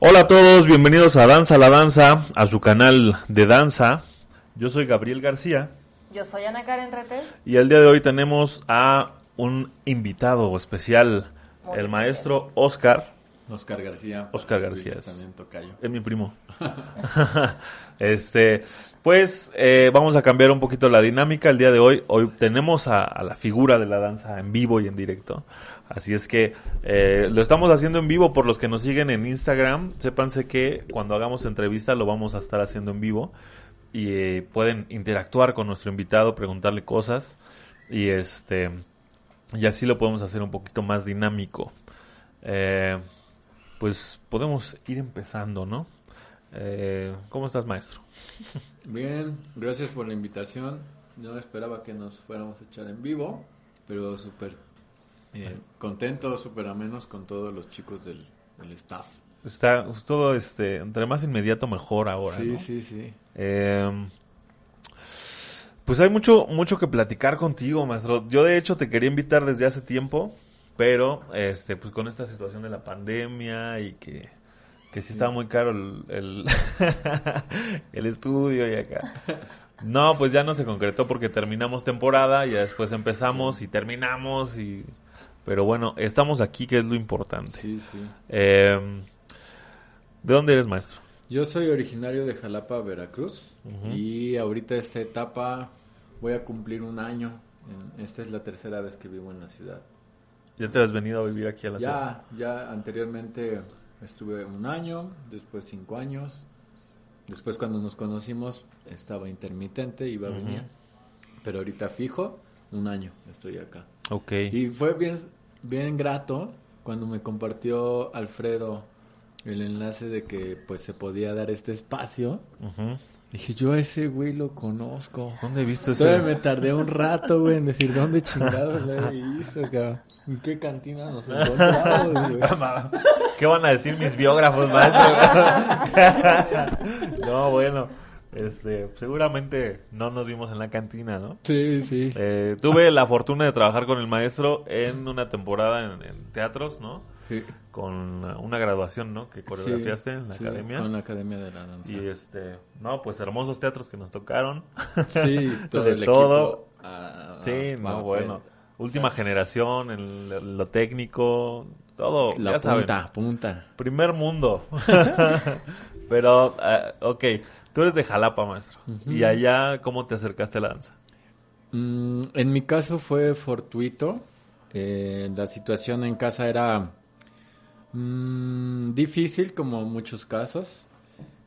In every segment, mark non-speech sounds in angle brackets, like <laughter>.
Hola a todos, bienvenidos a Danza la Danza, a su canal de danza. Yo soy Gabriel García Yo soy Ana Karen Retes. y el día de hoy tenemos a un invitado especial, Muy el especial. maestro Oscar, Oscar García. Oscar García es. También tocayo. es mi primo. <laughs> <laughs> este, pues eh, vamos a cambiar un poquito la dinámica el día de hoy. Hoy tenemos a, a la figura de la danza en vivo y en directo. Así es que eh, lo estamos haciendo en vivo por los que nos siguen en Instagram. Sépanse que cuando hagamos entrevista lo vamos a estar haciendo en vivo y eh, pueden interactuar con nuestro invitado, preguntarle cosas y este y así lo podemos hacer un poquito más dinámico. Eh, pues podemos ir empezando, ¿no? Eh, ¿Cómo estás, maestro? <laughs> Bien, gracias por la invitación. No esperaba que nos fuéramos a echar en vivo, pero súper eh, contento, súper amenos con todos los chicos del, del staff. Está todo, este, entre más inmediato mejor ahora, sí, ¿no? sí, sí. Eh, pues hay mucho, mucho que platicar contigo, maestro. Yo de hecho te quería invitar desde hace tiempo, pero este, pues con esta situación de la pandemia y que, que sí estaba muy caro el, el, <laughs> el estudio y acá. No, pues ya no se concretó porque terminamos temporada y ya después empezamos y terminamos y... Pero bueno, estamos aquí, que es lo importante. Sí, sí. Eh, ¿De dónde eres, maestro? Yo soy originario de Jalapa, Veracruz, Ujú. y ahorita esta etapa voy a cumplir un año. Esta es la tercera vez que vivo en la ciudad. ¿Ya te has venido a vivir aquí a la ciudad? Ya, ya anteriormente estuve un año, después cinco años. Después cuando nos conocimos estaba intermitente, iba a venir. Pero ahorita fijo, un año estoy acá. Ok. Y fue bien, bien grato cuando me compartió Alfredo el enlace de que pues se podía dar este espacio. Dije, yo ese güey lo conozco. ¿Dónde he visto ese? Todavía me tardé un rato, güey, en decir dónde chingados le hizo, cabrón. ¿En qué cantina nos encontramos, <laughs> güey? ¿Qué van a decir mis biógrafos, maestro? <laughs> <laughs> no, bueno, este, seguramente no nos vimos en la cantina, ¿no? Sí, sí. Eh, tuve la fortuna de trabajar con el maestro en una temporada en, en teatros, ¿no? Sí. Con una graduación, ¿no? Que coreografiaste en la Sí, academia. Con la Academia de la Danza. Y este, no, pues hermosos teatros que nos tocaron. Sí, <laughs> todo De el todo. equipo. Sí, no, papel. bueno. Última generación, el- lo técnico, todo, La ya saben. punta, punta. Primer mundo. <laughs> <laughs> Pero, ah, ok, tú eres de Jalapa, maestro. ¿Y allá cómo te acercaste a la danza? Mm, en mi caso fue fortuito. Eh, la situación en casa era mm, difícil, como muchos casos.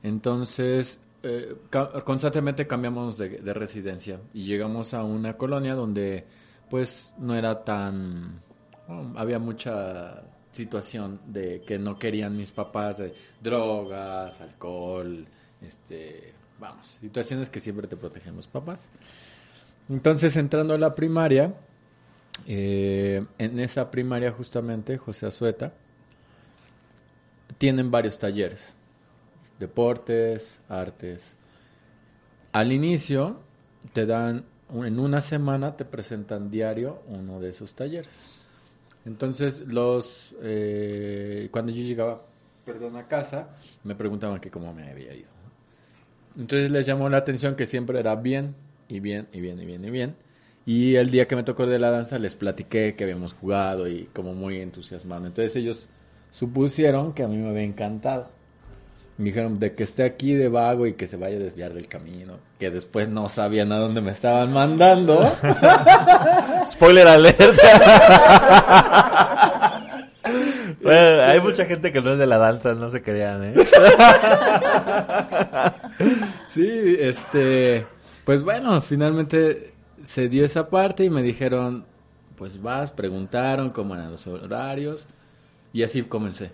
Entonces, eh, ca- constantemente cambiamos de, de residencia y llegamos a una colonia donde, pues, no era tan. oh, había mucha situación de que no querían mis papás de drogas, alcohol, este, vamos, situaciones que siempre te protegen los papás. Entonces, entrando a la primaria, eh, en esa primaria justamente, José Azueta, tienen varios talleres, deportes, artes. Al inicio, te dan, en una semana te presentan diario uno de esos talleres. Entonces, los, eh, cuando yo llegaba, perdón, a casa, me preguntaban que cómo me había ido. Entonces les llamó la atención que siempre era bien, y bien, y bien, y bien, y bien. Y el día que me tocó de la danza les platiqué que habíamos jugado y como muy entusiasmado. Entonces ellos supusieron que a mí me había encantado. Me dijeron de que esté aquí de vago y que se vaya a desviar del camino. Que después no sabían a dónde me estaban mandando. <laughs> Spoiler alert. <laughs> Hay mucha gente que no es de la danza, no se crean, ¿eh? <laughs> Sí, este, pues bueno, finalmente se dio esa parte y me dijeron, pues vas, preguntaron cómo eran los horarios y así comencé.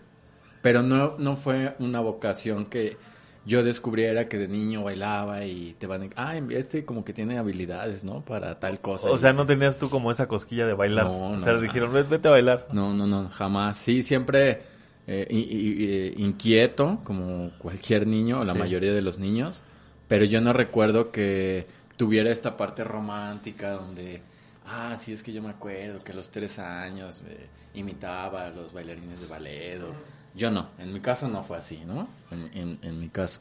Pero no, no fue una vocación que yo descubriera que de niño bailaba y te van a... Ah, este como que tiene habilidades, ¿no? Para tal cosa. O sea, no tenías tú como esa cosquilla de bailar. No, o sea, no. dijeron, "Ves, vete a bailar. No, no, no, jamás. Sí, siempre eh, eh, inquieto, como cualquier niño, o la Sí. mayoría de los niños, pero yo no recuerdo que tuviera esta parte romántica donde, ah, sí, es que yo me acuerdo que a los tres años eh, imitaba a los bailarines de ballet, o Yo no, en mi caso no fue así, ¿no? En, en- en mi caso.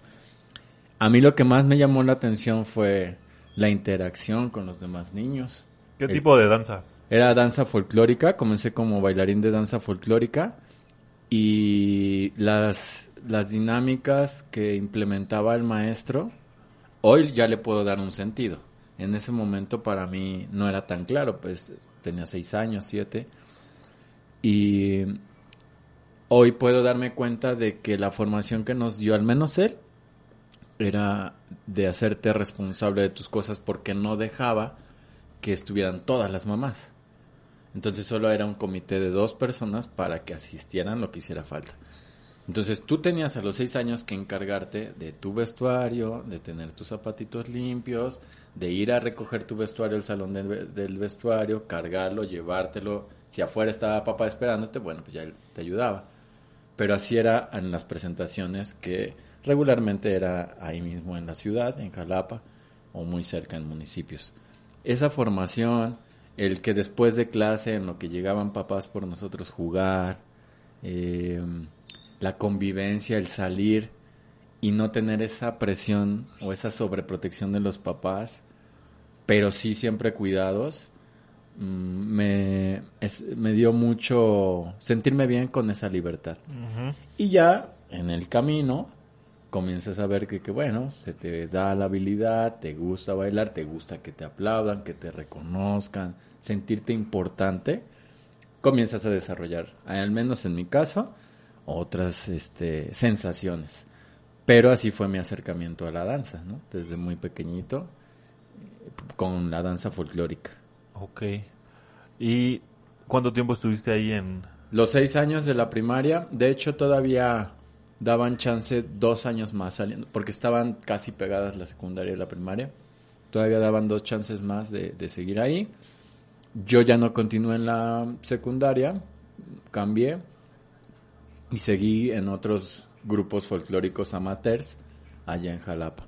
A mí lo que más me llamó la atención fue la interacción con los demás niños. ¿Qué El- tipo de danza? Era danza folclórica, comencé como bailarín de danza folclórica y las, las dinámicas que implementaba el maestro, hoy ya le puedo dar un sentido. En ese momento para mí no era tan claro, pues tenía seis años, siete, y hoy puedo darme cuenta de que la formación que nos dio, al menos él, era de hacerte responsable de tus cosas porque no dejaba que estuvieran todas las mamás. Entonces solo era un comité de dos personas para que asistieran lo que hiciera falta. Entonces tú tenías a los seis años que encargarte de tu vestuario, de tener tus zapatitos limpios, de ir a recoger tu vestuario al salón del, ve- del vestuario, cargarlo, llevártelo. Si afuera estaba papá esperándote, bueno, pues ya él te ayudaba. Pero así era en las presentaciones que regularmente era ahí mismo en la ciudad, en Jalapa, o muy cerca en municipios. Esa formación, el que después de clase en lo que llegaban papás por nosotros jugar, eh, la convivencia, el salir y no tener esa presión o esa sobreprotección de los papás, pero sí siempre cuidados, me, es- me dio mucho sentirme bien con esa libertad. Y ya en el camino comienzas a ver que, que, bueno, se te da la habilidad, te gusta bailar, te gusta que te aplaudan, que te reconozcan, sentirte importante, comienzas a desarrollar, al menos en mi caso, otras este, sensaciones. Pero así fue mi acercamiento a la danza, ¿no? Desde muy pequeñito, eh, con la danza folclórica. Ok. ¿Y cuánto tiempo estuviste ahí en...? Los seis años de la primaria, de hecho todavía daban chance dos años más saliendo, porque estaban casi pegadas la secundaria y la primaria. Todavía daban dos chances más de, de seguir ahí. Yo ya no continué en la secundaria, cambié y seguí en otros grupos folclóricos amateurs allá en Jalapa.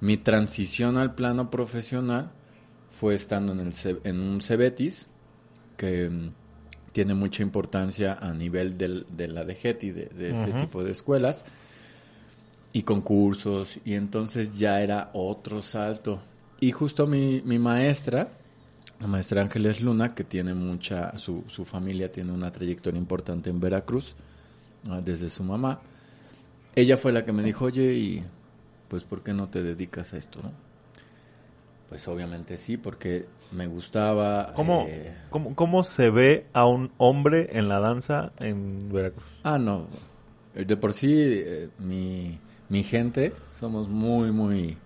Mi transición al plano profesional fue estando en, el, en un Cebetis, que mm, tiene mucha importancia a nivel del- de la DGETI, de, de ese tipo de escuelas, y concursos, y entonces ya era otro salto. Y justo mi, mi maestra, la maestra Ángeles Luna, que tiene mucha, su, su familia tiene una trayectoria importante en Veracruz, ah, desde su mamá, ella fue la que me dijo, oye, y pues ¿por qué no te dedicas a esto? no?". Pues obviamente sí, porque me gustaba... ¿Cómo, eh, cómo, cómo se ve a un hombre en la danza en Veracruz? Ah, no. De por sí, eh, mi, mi gente somos muy, muy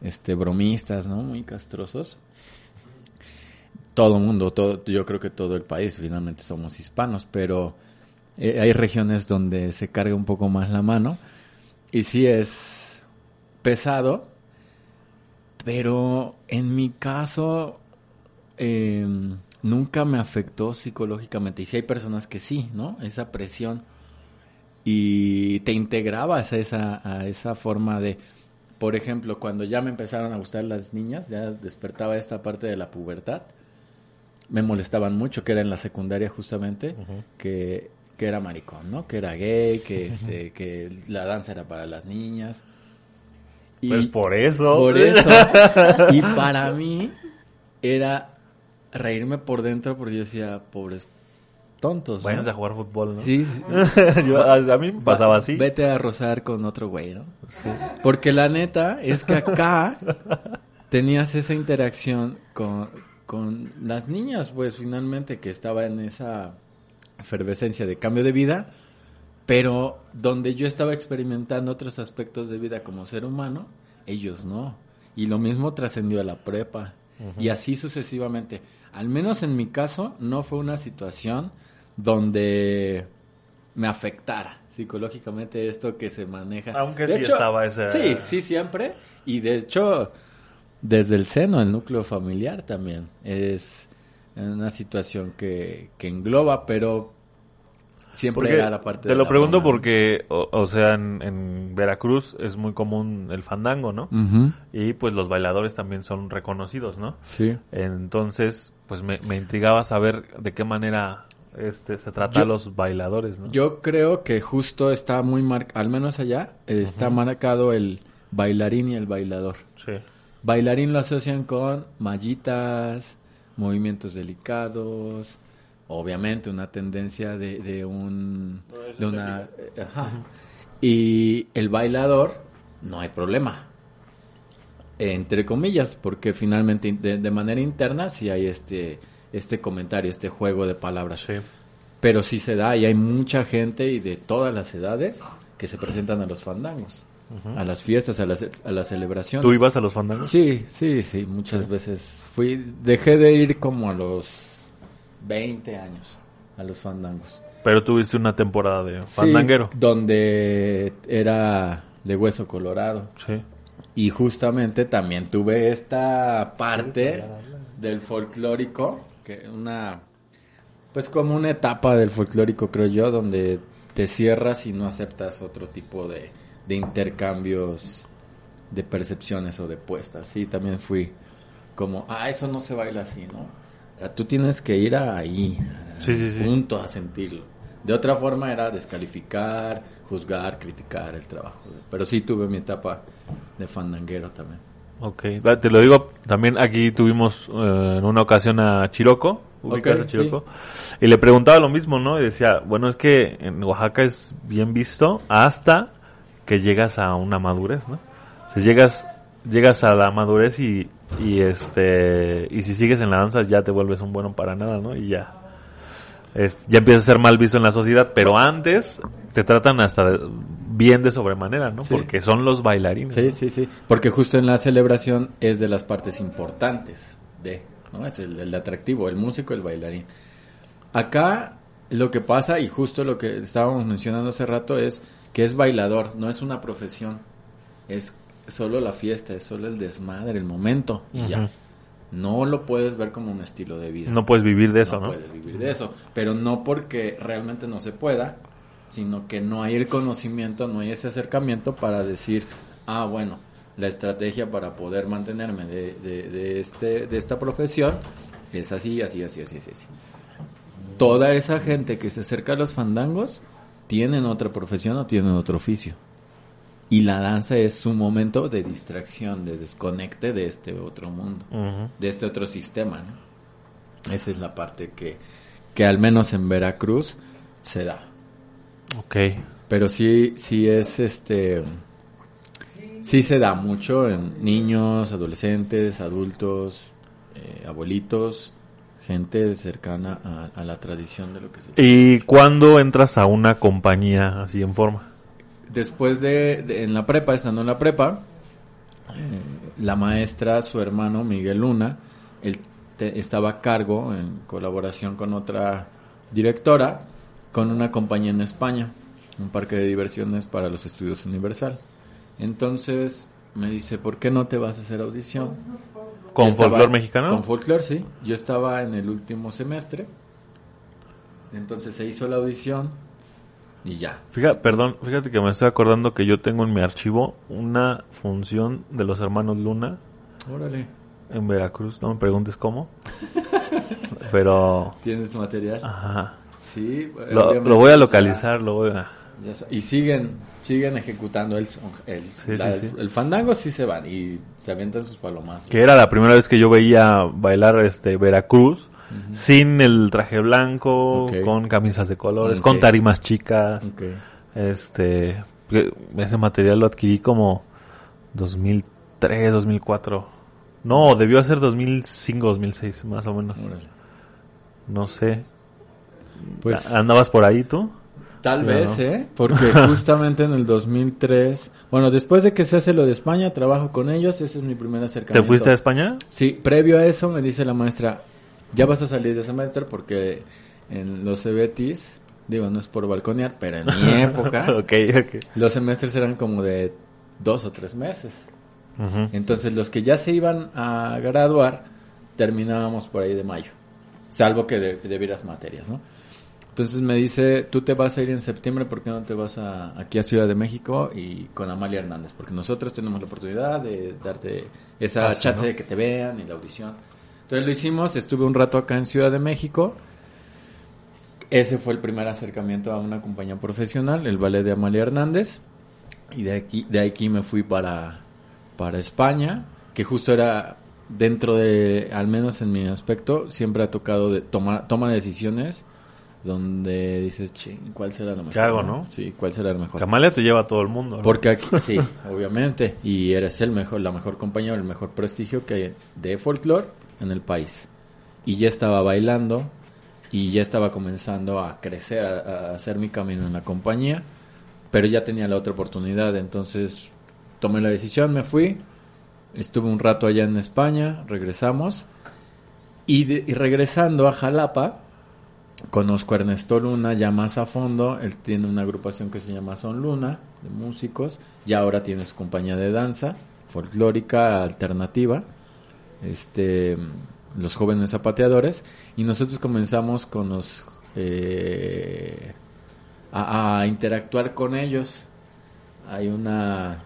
este, bromistas, ¿no? Muy castrosos. Todo el mundo, todo, yo creo que todo el país, finalmente somos hispanos, pero eh, hay regiones donde se carga un poco más la mano. Y sí es pesado, pero en mi caso eh, nunca me afectó psicológicamente. Y sí hay personas que sí, ¿no? Esa presión. Y te integrabas a esa, a esa forma de, por ejemplo, cuando ya me empezaron a gustar las niñas, ya despertaba esta parte de la pubertad, me molestaban mucho, que era en la secundaria justamente, que, que era maricón, ¿no? Que era gay, que, este, que la danza era para las niñas. Y- Pues por eso. por eso. <laughs> Y para mí era reírme por dentro porque yo decía, pobres tontos. ¿no? Váyanse a jugar fútbol, ¿no? Sí, sí. <laughs> Yo- a, a mí me pasaba Va- así. Vete a rozar con otro güey, ¿no? Porque la neta es que acá tenías esa interacción con, con las niñas, pues finalmente que estaba en esa efervescencia de cambio de vida, pero donde yo estaba experimentando otros aspectos de vida como ser humano, ellos no. Y lo mismo trascendió a la prepa. Y así sucesivamente. Al menos en mi caso, no fue una situación donde me afectara psicológicamente esto que se maneja. Aunque De sí estaba ese- Sí, sí, siempre. Y de hecho, desde el seno, el núcleo familiar también es una situación que, que engloba, pero siempre Porque era la parte te de lo la pregunto porque, o, o sea, en, en Veracruz es muy común el fandango, ¿no? Y pues los bailadores también son reconocidos, ¿no? Sí. Entonces, pues me, me intrigaba saber de qué manera este se trata Yo- a los bailadores, ¿no? Yo creo que justo está muy marcado, al menos allá, eh, está marcado el bailarín y el bailador. Sí. Bailarín lo asocian con mallitas, movimientos delicados, obviamente una tendencia de, de un... de una, eh, ajá. Y el bailador, no hay problema. Entre comillas, porque finalmente de, de manera interna sí hay este, este comentario, este juego de palabras. Sí. Pero sí se da y hay mucha gente y de todas las edades que se presentan a los fandangos, a las fiestas, a las, a las celebraciones. ¿Tú ibas a los fandangos? Sí, sí, sí, muchas veces fui, dejé de ir como a los 20 años a los fandangos. Pero tuviste una temporada de Sí, fandanguero. donde era de hueso colorado. Sí. Y justamente también tuve esta parte del folclórico, que una, pues como una etapa del folclórico creo yo, donde te cierras y no aceptas otro tipo de, de intercambios de percepciones o de puestas. Sí, también fui como, ah, eso no se baila así, ¿no? Tú tienes que ir a ahí, Sí, sí, sí. punto a sentirlo. De otra forma era descalificar, juzgar, criticar el trabajo. Pero sí tuve mi etapa de fandanguero también. Ok, te lo digo, también aquí tuvimos eh, en una ocasión a Chiroco, ubicas Ok, a Chiroco, y le preguntaba lo mismo, ¿no? Y decía, bueno, es que en Oaxaca es bien visto hasta que llegas a una madurez, ¿no? Si llegas, llegas a la madurez y, y este, y si sigues en la danza ya te vuelves un bueno para nada, ¿no? Y ya, es, ya empiezas a ser mal visto en la sociedad, pero antes te tratan hasta bien de sobremanera, ¿no? Sí. Porque son los bailarines. Sí, ¿no? sí, sí. Porque justo en la celebración es de las partes importantes de, ¿no? Es el, el atractivo, el músico, el bailarín. Acá lo que pasa, y justo lo que estábamos mencionando hace rato, es que es bailador, no es una profesión. Es solo la fiesta, es solo el desmadre, el momento, y ya. No lo puedes ver como un estilo de vida. No puedes vivir de eso, ¿no? puedes vivir de eso. Pero no porque realmente no se pueda, sino que no hay el conocimiento, no hay ese acercamiento para decir, ah, bueno, la estrategia para poder mantenerme de, de, de este, de esta profesión es así, así, así, así, así, así. Toda esa gente que se acerca a los fandangos tienen otra profesión o tienen otro oficio. Y la danza es su momento de distracción, de desconecte de este otro mundo de este otro sistema. ¿no? Esa es la parte que, que al menos en Veracruz se da. Ok. Pero sí, sí es este, sí se da mucho en niños, adolescentes, adultos, eh, abuelitos, gente cercana a, a la tradición de lo que se ¿Y cuándo entras a una compañía así en forma? Después de, de- en la prepa, estando en la prepa, eh, la maestra, su hermano Miguel Luna, él te- estaba a cargo en colaboración con otra directora con una compañía en España, un parque de diversiones para los estudios Universal. Entonces me dice, ¿por qué no te vas a hacer audición? ¿Con folclore mexicano? Con folclore, sí. Yo estaba en el último semestre. Entonces se hizo la audición y ya. Fíjate, perdón, fíjate que me estoy acordando que yo tengo en mi archivo una función de los hermanos Luna Órale. en Veracruz. No me preguntes cómo. <laughs> Pero... ¿Tienes material? Ajá. Sí. Lo, lo voy a ya- localizar, lo voy a... ya sa- y siguen, siguen ejecutando el, el, Sí, la- sí, sí. el fandango, sí se van y se avientan sus palomas. Que era la primera vez que yo veía bailar este Veracruz sin el traje blanco, con camisas de colores, con tarimas chicas. Este, ese material lo adquirí como 2003, 2004. No, debió ser 2005, 2006, más o menos. Órale. No sé. Pues ¿Andabas por ahí tú? tal vez, ¿no? ¿eh? Porque <laughs> justamente en el 2003, bueno, después de que se hace lo de España, trabajo con ellos, ese es mi primer ¿Te acercamiento. fuiste a España? Sí, previo a eso me dice la maestra, ya vas a salir de semestre porque en los Cebetis, digo, no es por balconear, pero en mi <laughs> época, los semestres eran como de dos o tres meses. Entonces los que ya se iban a graduar, terminábamos por ahí de mayo. Salvo que de- debieras materias, ¿no? Entonces me dice, tú te vas a ir en septiembre, ¿por qué no te vas a, aquí a Ciudad de México y con Amalia Hernández? Porque nosotros tenemos la oportunidad de darte esa chance ¿no? de que te vean y la audición. Entonces lo hicimos, estuve un rato acá en Ciudad de México. ese fue el primer acercamiento a una compañía profesional, el ballet de Amalia Hernández. Y de aquí, de aquí me fui para, para España, que justo era dentro de, al menos en mi aspecto, siempre ha tocado de tomar toma decisiones donde dices, "Chin, ¿cuál será la mejor? ¿Qué hago, no? Sí, ¿cuál será la mejor? Camalia te lleva a todo el mundo. ¿no? Porque aquí, sí, <laughs> obviamente, y eres el mejor, la mejor compañía, el mejor prestigio que hay de folclore en el país. Y ya estaba bailando y ya estaba comenzando a crecer, a, hacer mi camino en la compañía, pero ya tenía la otra oportunidad, entonces tomé la decisión, me fui, estuve un rato allá en España, regresamos, y, y regresando a Jalapa, Conozco a Ernesto Luna ya más a fondo. Él tiene una agrupación que se llama Son Luna, de músicos. Y ahora tiene su compañía de danza, folclórica, alternativa. Este, los jóvenes zapateadores. Y nosotros comenzamos con los. eh, a, a interactuar con ellos. Hay una.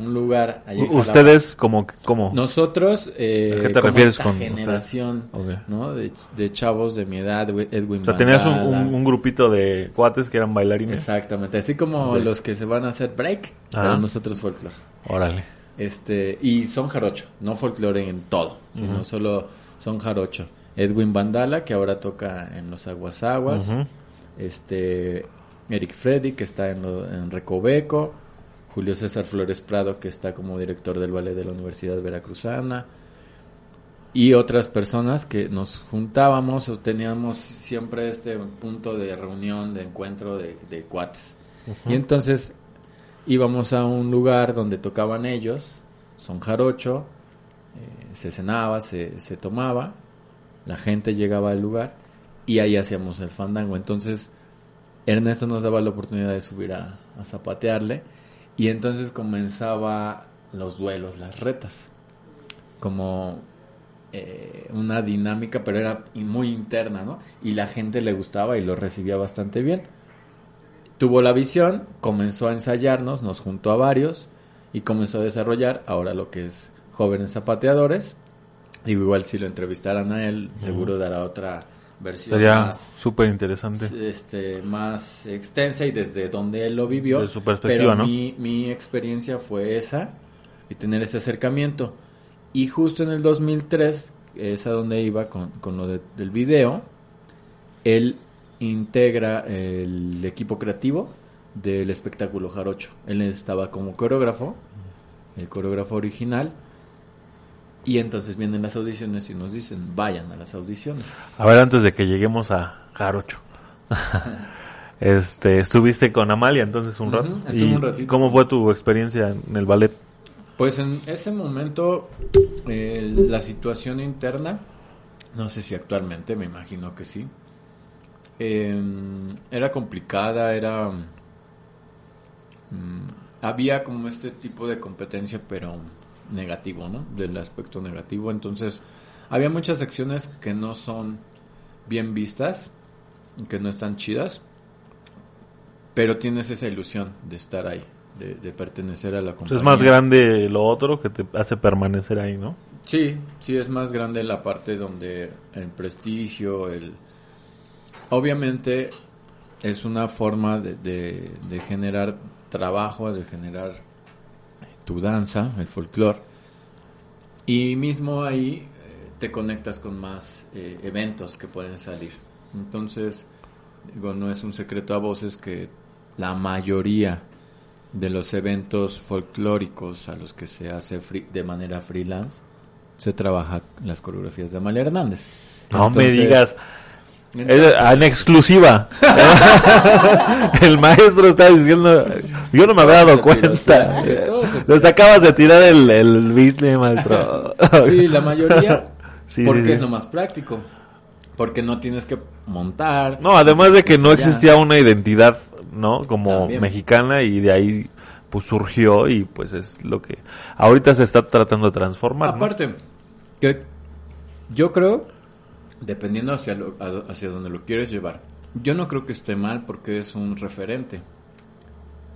Un lugar. Ustedes, como, como Nosotros, eh, ¿A qué te como refieres esta con generación. ¿no? De, de chavos de mi edad, Edwin O sea, tenías un, Bandala. un- un grupito de cuates que eran bailarines. Exactamente, así como los que se van a hacer break, Ajá. pero nosotros folclore. Órale. Este, y son jarocho, no folclore en todo, sino solo son jarocho. Edwin Bandala, que ahora toca en los Aguas Aguas. Ujú. Este, Eric Freddy, que está en, lo- en Recoveco. Julio César Flores Prado, que está como director del ballet de la Universidad Veracruzana. Y otras personas que nos juntábamos o teníamos siempre este punto de reunión, de encuentro de, de cuates. Y entonces íbamos a un lugar donde tocaban ellos, son jarocho, eh, se cenaba, se, se tomaba, la gente llegaba al lugar y ahí hacíamos el fandango. Entonces Ernesto nos daba la oportunidad de subir a, zapatearle y entonces comenzaba los duelos, las retas, como eh, una dinámica, pero era muy interna, ¿no? Y la gente le gustaba y lo recibía bastante bien. Tuvo la visión, comenzó a ensayarnos, nos juntó a varios y comenzó a desarrollar ahora lo que es jóvenes zapateadores. Digo, igual si lo entrevistaran a él, seguro dará otra versión Sería más, súper interesante. este, más extensa y desde donde él lo vivió. De su perspectiva, Pero ¿no? mi, mi experiencia fue esa y tener ese acercamiento. Y justo en el 2003, es a donde iba con, con lo de- del video, él integra el equipo creativo del espectáculo Jarocho. Él estaba como coreógrafo, el coreógrafo original. Y entonces vienen las audiciones y nos dicen, vayan a las audiciones. A ver, antes de que lleguemos a Jarocho. <laughs> este, estuviste con Amalia entonces un rato. ¿Y un cómo fue tu experiencia en el ballet? Pues en ese momento eh, la situación interna, no sé si actualmente, me imagino que sí, eh, era complicada, era... mm, había como este tipo de competencia, pero negativo, ¿no? Del aspecto negativo. Entonces, había muchas secciones que no son bien vistas, que no están chidas, pero tienes esa ilusión de estar ahí, de, de pertenecer a la compañía. es más grande lo otro que te hace permanecer ahí, ¿no? Sí, sí es más grande la parte donde el prestigio, el... Obviamente es una forma de, de- de generar trabajo, de generar tu danza, el folclore. Y mismo ahí eh, te conectas con más eh, eventos que pueden salir. Entonces, digo, no es un secreto a voces que la mayoría de los eventos folclóricos a los que se hace free- de manera freelance se trabaja las coreografías de Amalia Hernández. No me digas. Es en exclusiva. <laughs> el maestro está diciendo. Yo no me había dado cuenta. Les acabas de tirar el, el business, maestro. Sí, la mayoría. <laughs> Sí, porque sí, sí. es lo más práctico. Porque no tienes que montar. No, además de que no existía una identidad, ¿no? Como También. mexicana y de ahí pues surgió y pues es lo que ahorita se está tratando de transformar. ¿no? Aparte, que yo creo, dependiendo hacia, lo- hacia donde lo quieres llevar, yo no creo que esté mal porque es un referente.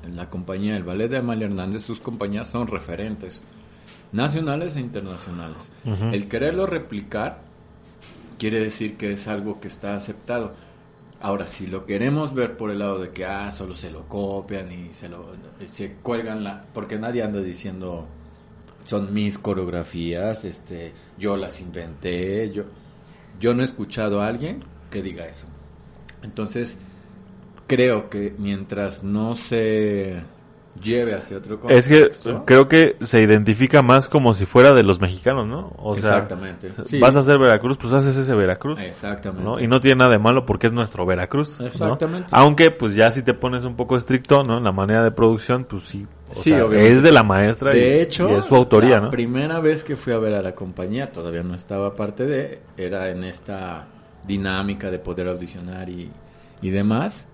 En la compañía del ballet de Amalia Hernández, sus compañías son referentes, nacionales e internacionales. El quererlo replicar quiere decir que es algo que está aceptado. Ahora, si lo queremos ver por el lado de que, ah, solo se lo copian y se lo se cuelgan la... Porque nadie anda diciendo, son mis coreografías, este, yo las inventé, yo... Yo no he escuchado a alguien que diga eso. Entonces, creo que mientras no se lleve hacia otro Es que creo que se identifica más como si fuera de los mexicanos, ¿no? O sea, Exactamente. Sí. vas a hacer Veracruz, pues haces ese Veracruz. Exactamente. ¿no? Y no tiene nada de malo porque es nuestro Veracruz. ¿no? Exactamente. Aunque, pues ya si te pones un poco estricto, ¿no? En la manera de producción, pues sí. O Sí, sea, obviamente. es de la maestra y- De hecho, y es su autoría, la ¿no? primera vez que fui a ver a la compañía, todavía no estaba parte de, era en esta dinámica de poder audicionar y, y demás.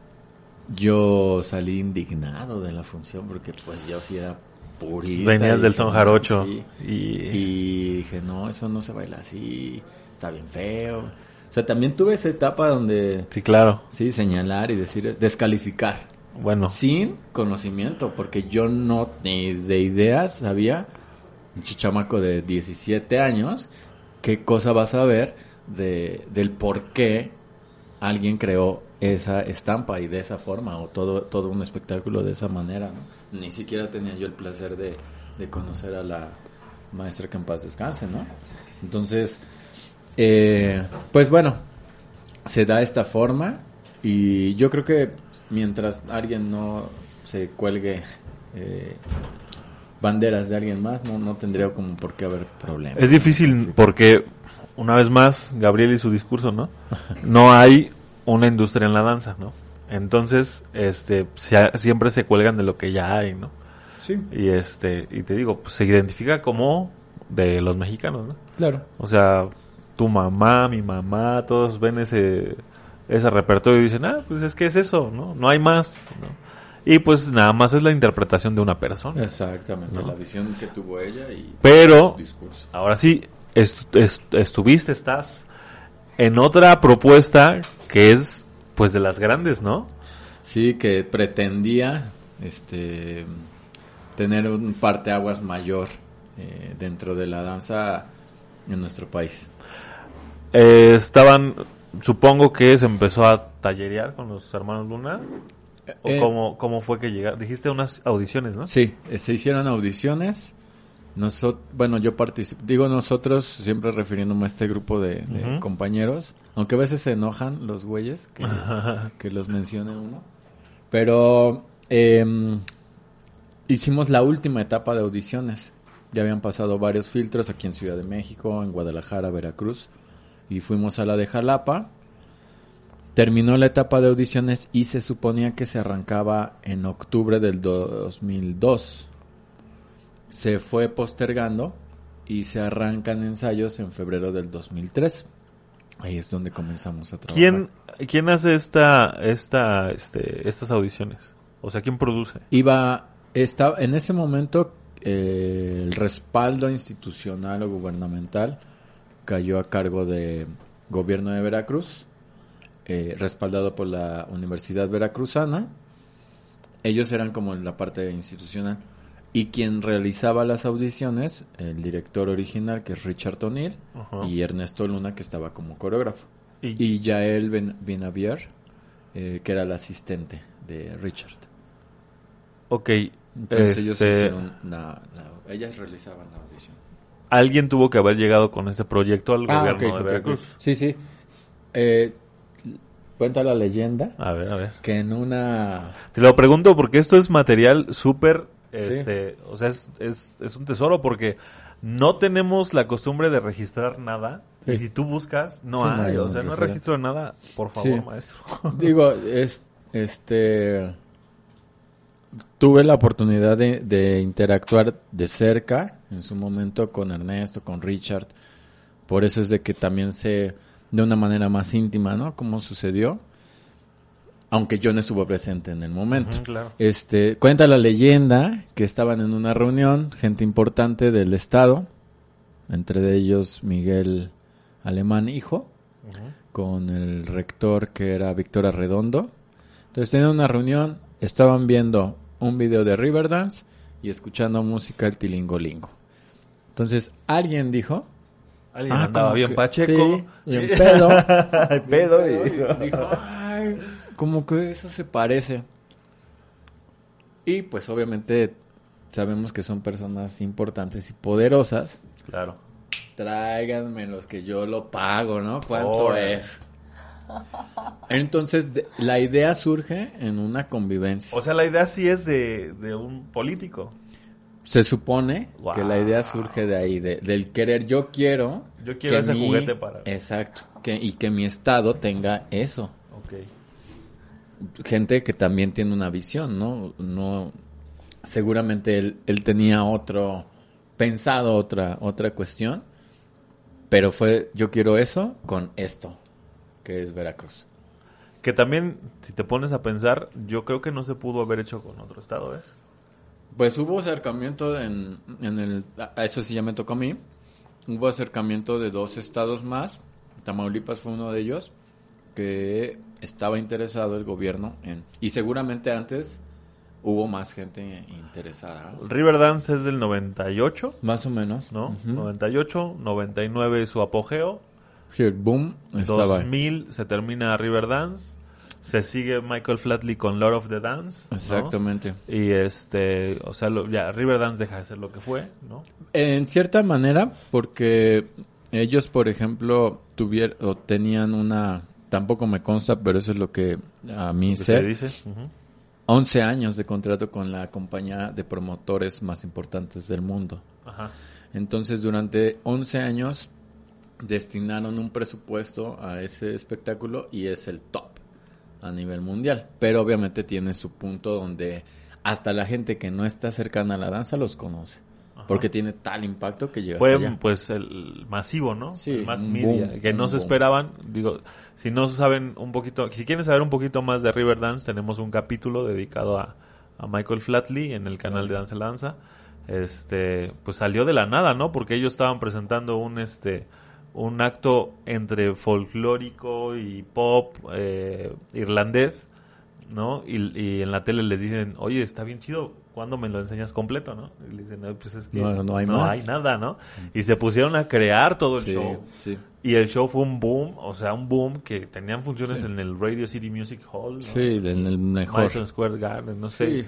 Yo salí indignado de la función porque pues yo sí era purista. Venías y del son jarocho. sí. Y, Y dije, no, eso no se baila así, está bien feo. O sea, también tuve esa etapa donde, sí, claro. sí, señalar y decir, descalificar Bueno, sin conocimiento, porque yo no ni de ideas sabía, un chichamaco de 17 años, qué cosa vas a ver de, del por qué alguien creó esa estampa y de esa forma, o todo, todo un espectáculo de esa manera, ¿no? Ni siquiera tenía yo el placer de, de conocer a la maestra que en paz descanse, ¿no? Entonces, eh, pues bueno, se da esta forma y yo creo que mientras alguien no se cuelgue eh, banderas de alguien más, no, no tendría como por qué haber problemas. es difícil porque, una vez más, Gabriel y su discurso, ¿no? No hay una industria en la danza, ¿no? Entonces, este, se- siempre se cuelgan de lo que ya hay, ¿no? Sí, Y este, y te digo, pues se identifica como de los mexicanos, ¿no? claro. O sea, tu mamá, mi mamá, todos ven ese, ese repertorio y dicen, ah, pues es que es eso, ¿no? No hay más, ¿no? Y pues nada más es la interpretación de una persona. Exactamente, ¿No? la visión que tuvo ella y Pero, discurso. ahora sí, est- est- estuviste, estás en otra propuesta que es, pues, de las grandes, ¿no? Sí, que pretendía este tener un parteaguas mayor eh, dentro de la danza en nuestro país. Eh, estaban, supongo que se empezó a tallerear con los hermanos Luna. ¿O Eh, cómo, cómo fue que llegaron? Dijiste unas audiciones, ¿no? Sí, eh, se hicieron audiciones. Nosot bueno, yo participo, digo nosotros, siempre refiriéndome a este grupo de, compañeros, aunque a veces se enojan los güeyes que, <laughs> que los mencione uno. Pero em, hicimos la última etapa de audiciones. Ya habían pasado varios filtros aquí en Ciudad de México, en Guadalajara, Veracruz. Y fuimos a la de Jalapa. Terminó la etapa de audiciones y se suponía que se arrancaba en octubre del 2002. Se fue postergando y se arrancan ensayos en febrero del 2003. Ahí es donde comenzamos a trabajar. ¿Quién, quién hace esta, esta, este, estas audiciones? O sea, ¿quién produce? Iba, estaba, en ese momento eh, el respaldo institucional o gubernamental cayó a cargo de gobierno de Veracruz, eh, respaldado por la Universidad Veracruzana. Ellos eran como en la parte institucional. Y quien realizaba las audiciones, el director original, que es Richard O'Neill, y Ernesto Luna, que estaba como coreógrafo. Y- Y Yael Ben- Benavier, eh, que era el asistente de Richard. Ok. Entonces ellos este, hicieron la, la- ellas realizaban la audición. Alguien tuvo que haber llegado con este proyecto al gobierno ok, de Veracruz. Sí, sí. Eh, cuenta la leyenda A ver, a ver. que en una... Te lo pregunto porque esto es material súper, este, o sea, es, es, es un tesoro porque no tenemos la costumbre de registrar nada. Y si tú buscas, no Sí, no hay, o sea, no registro de nada. Por favor, maestro. Digo, <laughs> es, este... Tuve la oportunidad de, de interactuar de cerca en su momento con Ernesto, con Richard. Por eso es de que también sé de una manera más íntima, ¿no? Cómo sucedió. Aunque yo no estuve presente en el momento. Claro. Este, cuenta la leyenda que estaban en una reunión, gente importante del estado, entre ellos Miguel Alemán hijo, con el rector que era Víctor Arredondo. Entonces tenían una reunión, estaban viendo un video de Riverdance y escuchando música el tilingolingo. Entonces alguien dijo, Alguien Ah, andaba bien que- pacheco. sí, y en pedo. <laughs> Ay, pedo. y- dijo, ay, ay, como que eso se parece. Y pues obviamente sabemos que son personas importantes y poderosas. Claro. Tráiganme los que yo lo pago, ¿no? ¿Cuánto es? Entonces, de- la idea surge en una convivencia. O sea, la idea sí es de, de un político. Se supone Wow. que la idea surge de ahí, de- del querer. Yo quiero. Yo quiero ese juguete para- Exacto. Que, y que mi estado tenga eso. Ok. Gente que también tiene una visión, ¿no? No. Seguramente él, él tenía otro. Pensado otra, otra cuestión. Pero fue. Yo quiero eso con esto. Que es Veracruz. Que también, si te pones a pensar, yo creo que no se pudo haber hecho con otro estado, ¿eh? Pues hubo acercamiento en, en el... A eso sí ya me tocó a mí. Hubo acercamiento de dos estados más. Tamaulipas fue uno de ellos. Que estaba interesado el gobierno en... Y seguramente antes hubo más gente interesada. Riverdance es del 98, Más o menos. ¿no? Ujú. 98, 99 su apogeo. El boom estaba ahí. 2000 se termina Riverdance. Se sigue Michael Flatley con Lord of the Dance. ¿no? Exactamente. Y este, o sea, lo- ya Riverdance deja de ser lo que fue, ¿no? En cierta manera, porque ellos, por ejemplo, tuvieron o tenían una... Tampoco me consta, pero eso es lo que a mí ¿Qué sé. se dice? Ujú. 11 años de contrato con la compañía de promotores más importantes del mundo. Ajá. Entonces, durante 11 años destinaron un presupuesto a ese espectáculo y es el top a nivel mundial. Pero obviamente tiene su punto donde hasta la gente que no está cercana a la danza los conoce. Ajá. Porque tiene tal impacto que llega Fue allá. pues el masivo, ¿no? Sí, el más media, boom, que no se boom. esperaban, digo, si no saben un poquito, si quieren saber un poquito más de Riverdance, tenemos un capítulo dedicado a, a Michael Flatley en el canal de Danza Lanza. Este, pues salió de la nada, ¿no? Porque ellos estaban presentando un este un acto entre folclórico y pop eh, irlandés, ¿no? Y, y en la tele les dicen, oye, está bien chido, ¿cuándo me lo enseñas completo, no? Y le dicen, "No, pues es que No, no hay más". hay nada, ¿no? Y se pusieron a crear todo el Sí, show. sí. Y el show fue un boom, o sea, un boom que tenían funciones Sí. en el Radio City Music Hall, ¿no? Sí, en el mejor. Madison Square Garden, no sé.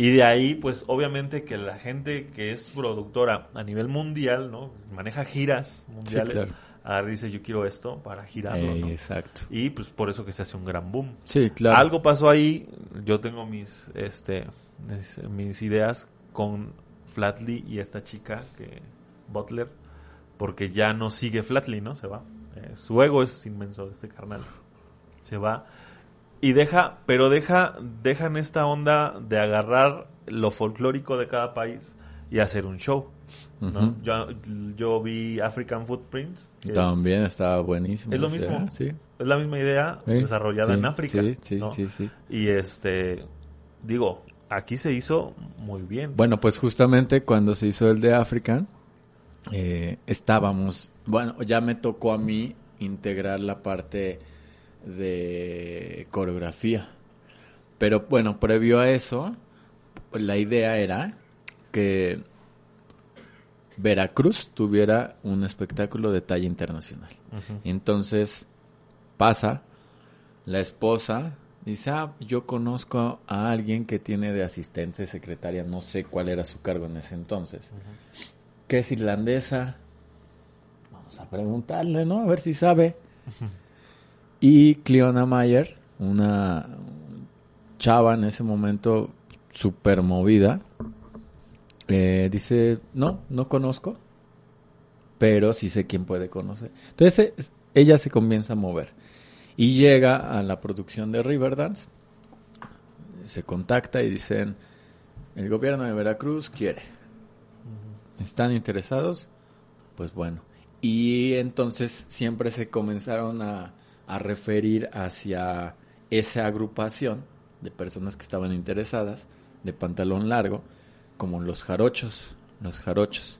Sí. Y de ahí, pues, obviamente que la gente que es productora a nivel mundial, ¿no? Maneja giras mundiales. claro. Ahora dice, yo quiero esto para girarlo, ¿no? Exacto. Y pues por eso que se hace un gran boom. Sí, claro. Algo pasó ahí, yo tengo mis, este, mis, mis ideas con Flatley y esta chica, que Butler, porque ya no sigue Flatley, ¿no? Se va. Eh, su ego es inmenso, este carnal. Se va. Y deja, pero deja, dejan esta onda de agarrar lo folclórico de cada país y hacer un show. yo, yo vi African Footprints. que es- También estaba buenísimo. es lo mismo. Sí. es la misma idea Sí, desarrollada sí, en África. Sí, sí, ¿no? Y este, digo, aquí se hizo muy bien. Bueno, pues justamente cuando se hizo el de African, eh, estábamos, bueno, ya me tocó a mí integrar la parte de coreografía. Pero bueno, previo a eso, la idea era que Veracruz tuviera un espectáculo de talla internacional. Entonces pasa, la esposa dice, ah, yo conozco a alguien que tiene de asistente secretaria, no sé cuál era su cargo en ese entonces, que es irlandesa. Vamos a preguntarle, ¿no? A ver si sabe. Y Cleona Mayer, una chava en ese momento super movida, eh, dice, no, no conozco, pero sí sé quién puede conocer. Entonces eh, ella se comienza a mover y llega a la producción de Riverdance, se contacta y dicen, el gobierno de Veracruz quiere. ¿Están interesados? Pues bueno. Y entonces siempre se comenzaron a, a referir hacia esa agrupación de personas que estaban interesadas, de pantalón largo, como los jarochos, los jarochos.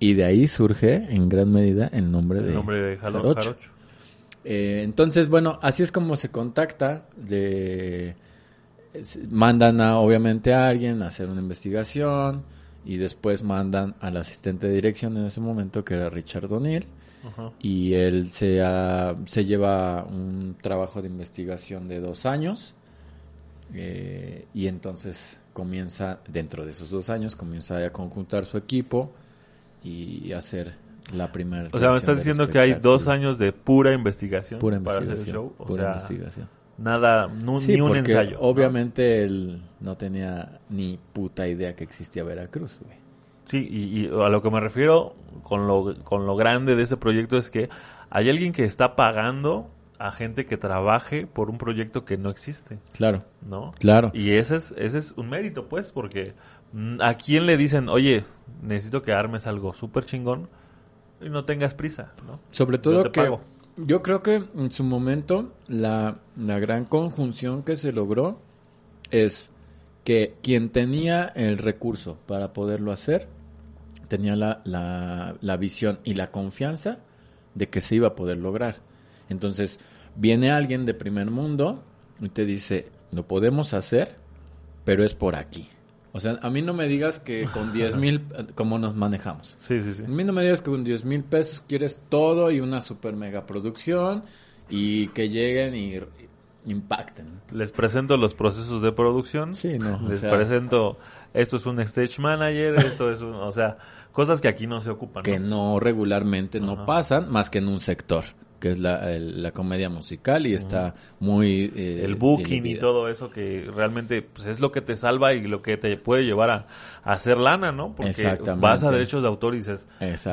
Y de ahí surge en gran medida el nombre de nombre de Jalo- jarocho. Jarocho. Eh, entonces, bueno, así es como se contacta. Es- mandan a, obviamente a alguien a hacer una investigación y después mandan al asistente de dirección en ese momento, que era Richard O'Neill, Ajá. y él se, ah, se lleva un trabajo de investigación de dos años eh, y entonces comienza, dentro de esos dos años, comienza a conjuntar su equipo y hacer la primera. O sea, me estás diciendo que hay dos años de pura investigación pura para hacer el investigación. show. O pura sea, investigación. nada, Sí, ni un ensayo. ¿no? Obviamente él no tenía ni puta idea que existía Veracruz, güey. Sí, y, y a lo que me refiero con lo, con lo grande de ese proyecto es que hay alguien que está pagando a gente que trabaje por un proyecto que no existe, Claro, ¿no? claro. Y ese es, ese es un mérito, pues, porque mm, a quién le dicen, oye, necesito que armes algo súper chingón y no tengas prisa, ¿no? Sobre Yo todo te que pago. yo creo que en su momento la, la gran conjunción que se logró es que quien tenía el recurso para poderlo hacer tenía la, la, la visión y la confianza de que se iba a poder lograr. Entonces viene alguien de primer mundo y te dice, lo podemos hacer, pero es por aquí. O sea, a mí no me digas que con <laughs> 10 mil, ¿cómo nos manejamos? Sí, sí, sí. A mí no me digas que con 10 mil pesos quieres todo y una super mega producción y que lleguen y impacten. Les presento los procesos de producción. Sí, no, o Les sea- presento, esto es un stage manager, esto es un, o sea, cosas que aquí no se ocupan. Que ¿no? no regularmente no pasan más que en un sector, que es la, el- la comedia musical y está muy... eh, el booking y todo eso que realmente pues, es lo que te salva y lo que te puede llevar a, a hacer lana, ¿no? Porque vas a derechos de autor y dices,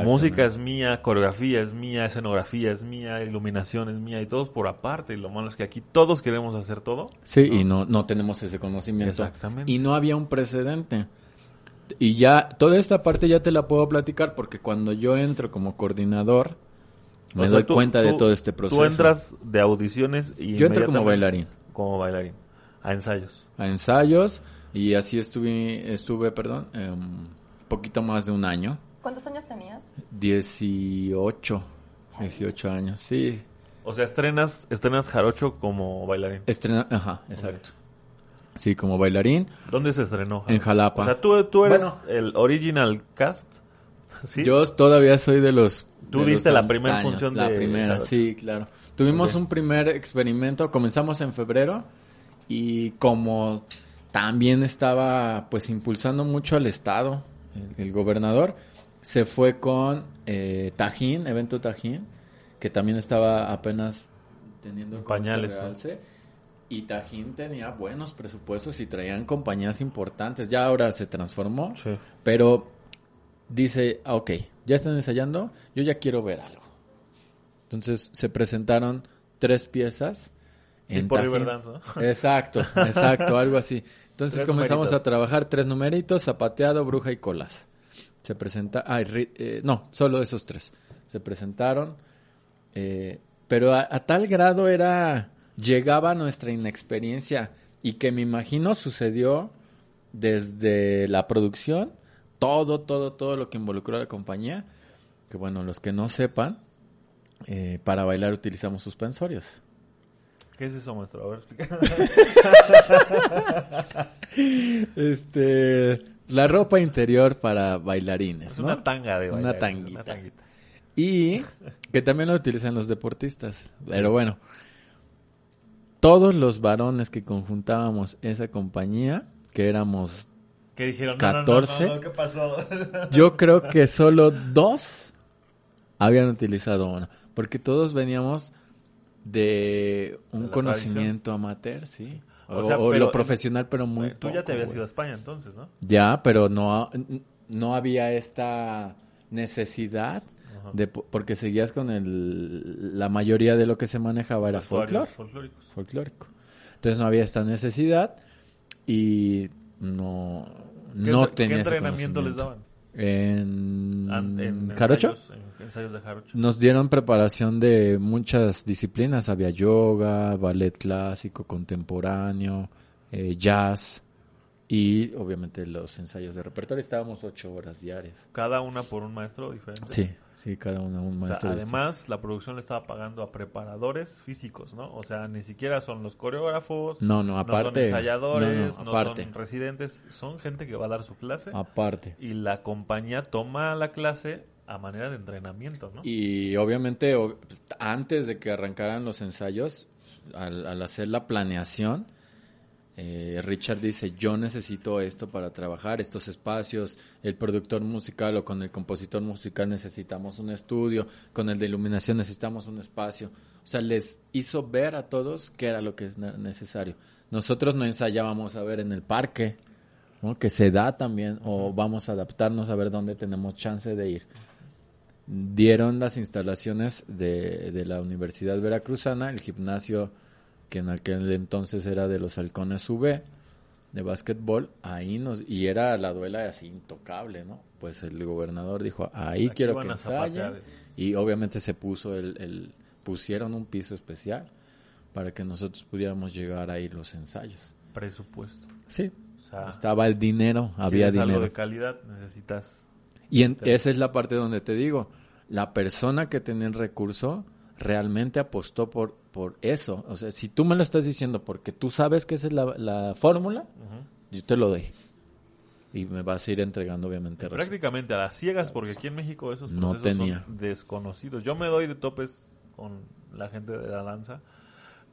música es mía, coreografía es mía, escenografía es mía, iluminación es mía y todos por aparte. Y lo malo es que aquí todos queremos hacer todo. Sí, y no, no tenemos ese conocimiento. Exactamente. Y no había un precedente. Y ya, toda esta parte ya te la puedo platicar porque cuando yo entro como coordinador, me O sea, doy tú- cuenta de tú- todo este proceso. Tú entras de audiciones y Yo entro como bailarín. Como bailarín. A ensayos. a ensayos y así estuve, estuve, perdón, un poquito más de un año, ¿Cuántos años tenías? 18, 18 años, sí, O sea, estrenas, estrenas Jarocho como bailarín. estrena, ajá, exacto, sí, como bailarín, ¿Dónde se estrenó? En Jalapa. O sea, tú, tú eres Bueno. el original cast. ¿Sí? yo todavía soy de los... Tú de diste los la primera función la de primera, Jarocho. sí, claro, tuvimos un primer experimento, comenzamos en febrero y como también estaba pues impulsando mucho al Estado, el, el gobernador, se fue con eh, Tajín, evento Tajín, que también estaba apenas teniendo Pañales, ¿no? realce, Y Tajín tenía buenos presupuestos y traían compañías importantes. Ya ahora se transformó, Sí. pero dice, ah, ok, ya están ensayando, yo ya quiero ver algo. Entonces se presentaron tres piezas. Tipo Tajín. Riverdance, ¿no? <laughs> Exacto, exacto, algo así. Entonces Tres comenzamos numeritos. a trabajar tres numeritos, zapateado, bruja y colas. Se presenta, ay, ri- eh, no, solo esos tres. Se presentaron, eh, pero a, a tal grado era, llegaba nuestra inexperiencia y que me imagino sucedió desde la producción, todo, todo, todo lo que involucró a la compañía, que bueno, los que no sepan, eh, para bailar utilizamos suspensorios. ¿Qué es eso, maestro? A ver. <laughs> Este, la ropa interior para bailarines, Es ¿no? una tanga de Una bailarín, tanguita. Una tanguita. Y que también lo utilizan los deportistas. Pero bueno, todos los varones que conjuntábamos esa compañía, que éramos, ¿Qué dijeron? No, no, no, 14. no, no, ¿qué pasó? <laughs> yo creo que solo dos habían utilizado una. Porque todos veníamos de un De conocimiento amateur, sí. O O, sea, o pero- lo profesional, pero muy Tú ya te habías ido a España entonces, ¿no? Ya, pero no, no había esta necesidad Ajá. de po- porque seguías con el la mayoría de lo que se manejaba era folclóricos. folclórico. Entonces no había esta necesidad y no ¿Qué, no tenía ¿Qué entrenamiento les daban? En, en Jarocho ensayos, en ensayos de Jarocho. nos dieron preparación de muchas disciplinas, había yoga, ballet clásico, contemporáneo, eh, jazz y obviamente los ensayos de repertorio. Estábamos ocho horas diarias. Cada una por un maestro diferente. Sí, sí, cada uno un O sea, maestro. distinto. además, la producción le estaba pagando a preparadores físicos, ¿no? O sea, ni siquiera son los coreógrafos, no, no, aparte. son ensayadores, no, no, no, aparte, son residentes, son gente que va a dar su clase aparte. y la compañía toma la clase a manera de entrenamiento, ¿no? Y obviamente antes de que arrancaran los ensayos, al, al hacer la planeación, eh, Richard dice, yo necesito esto para trabajar, estos espacios, el productor musical o con el compositor musical necesitamos un estudio, con el de iluminación necesitamos un espacio. O sea, les hizo ver a todos qué era lo que es ne- necesario. Nosotros no ensayábamos a ver en el parque, ¿no? que se da también, o vamos a adaptarnos a ver dónde tenemos chance de ir dieron las instalaciones de, de la Universidad Veracruzana, el gimnasio que en aquel entonces era de los halcones UV de básquetbol, ahí nos, y era la duela así intocable, ¿no? Pues el gobernador dijo, ahí Aquí quiero que ensayen, y obviamente se puso el, el, pusieron un piso especial para que nosotros pudiéramos llegar ahí los ensayos. Presupuesto. Sí. O sea, Estaba el dinero, había algo dinero. de calidad, necesitas Y en- esa es la parte donde te digo, la persona que tenía el recurso realmente apostó por, por eso. O sea, si tú me lo estás diciendo porque tú sabes que esa es la, la fórmula, yo te lo doy. Y me vas a ir entregando obviamente resultados. prácticamente a las ciegas porque aquí en México esos No procesos tenía. son desconocidos. Yo me doy de topes con la gente de la danza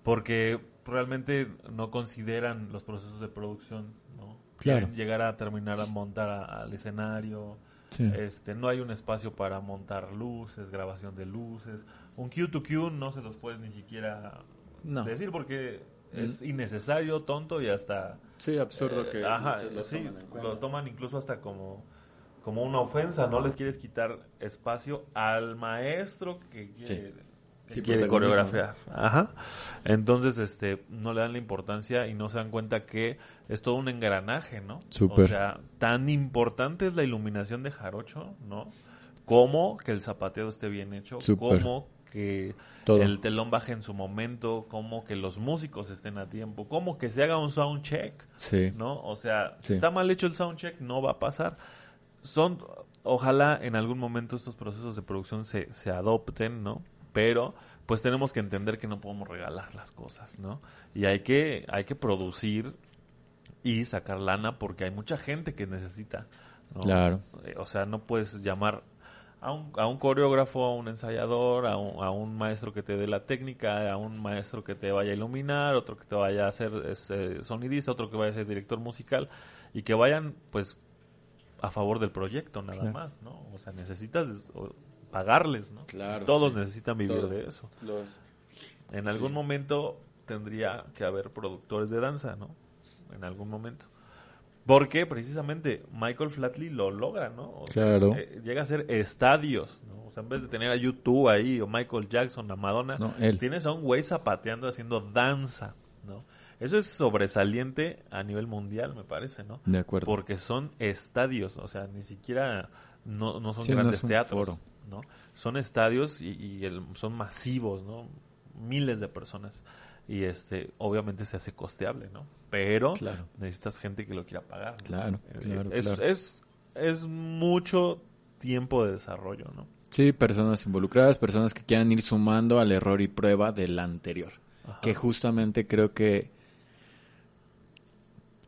porque realmente no consideran los procesos de producción, ¿no? Claro. Llegar a terminar a montar a- al escenario, Sí. este no hay un espacio para montar luces, grabación de luces, un Q2Q no se los puedes ni siquiera No. Mm. decir porque es innecesario, tonto y hasta Sí, absurdo eh, que ajá, lo sí, cuenta. lo toman incluso hasta como como una ofensa, no les quieres quitar espacio al maestro que quiere, Sí. que Sí, quiere protagonismo, coreografiar. Ajá. Entonces, este, no le dan la importancia y no se dan cuenta que es todo un engranaje, ¿no? Súper. O sea, tan importante es la iluminación de Jarocho, ¿no? Como que el zapateo esté bien hecho, Súper. como que Todo. el telón baje en su momento, como que los músicos estén a tiempo, como que se haga un sound check. Sí. ¿no? O sea, Sí. si está mal hecho el soundcheck, no va a pasar. Son, ojalá en algún momento estos procesos de producción se, se adopten, ¿no? Pero, pues tenemos que entender que no podemos regalar las cosas, ¿no? Y hay que, hay que producir y sacar lana porque hay mucha gente que necesita, ¿no? Claro. Eh, O sea, no puedes llamar a un, a un coreógrafo, a un ensayador, a un, a un maestro que te dé la técnica, a un maestro que te vaya a iluminar, otro que te vaya a hacer este, sonidista, otro que vaya a ser director musical y que vayan pues a favor del proyecto nada Claro. más, ¿no? O sea, necesitas pagarles, ¿no? Claro, Todos sí. necesitan vivir de eso. Los- En algún momento tendría que haber productores de danza, ¿no? En algún momento. Porque precisamente Michael Flatley lo logra, ¿no? O sea, Claro. eh, llega a ser estadios, ¿no? O sea, en vez de tener a YouTube ahí, o Michael Jackson, a Madonna, No, él. tienes a un güey zapateando haciendo danza, ¿no? Eso es sobresaliente a nivel mundial, me parece, ¿no? De acuerdo. Porque son estadios, o sea, ni siquiera no, no son Sí, grandes teatros, foro. ¿no? Son estadios y, y el- son masivos, ¿no? Miles de personas. Y este, obviamente se hace costeable, ¿no? Pero Claro. necesitas gente que lo quiera pagar. ¿no? Claro, Eh, claro, es, claro. Es, es mucho tiempo de desarrollo, ¿no? Sí, personas involucradas, personas que quieran ir sumando al error y prueba del anterior. Ajá. Que justamente creo que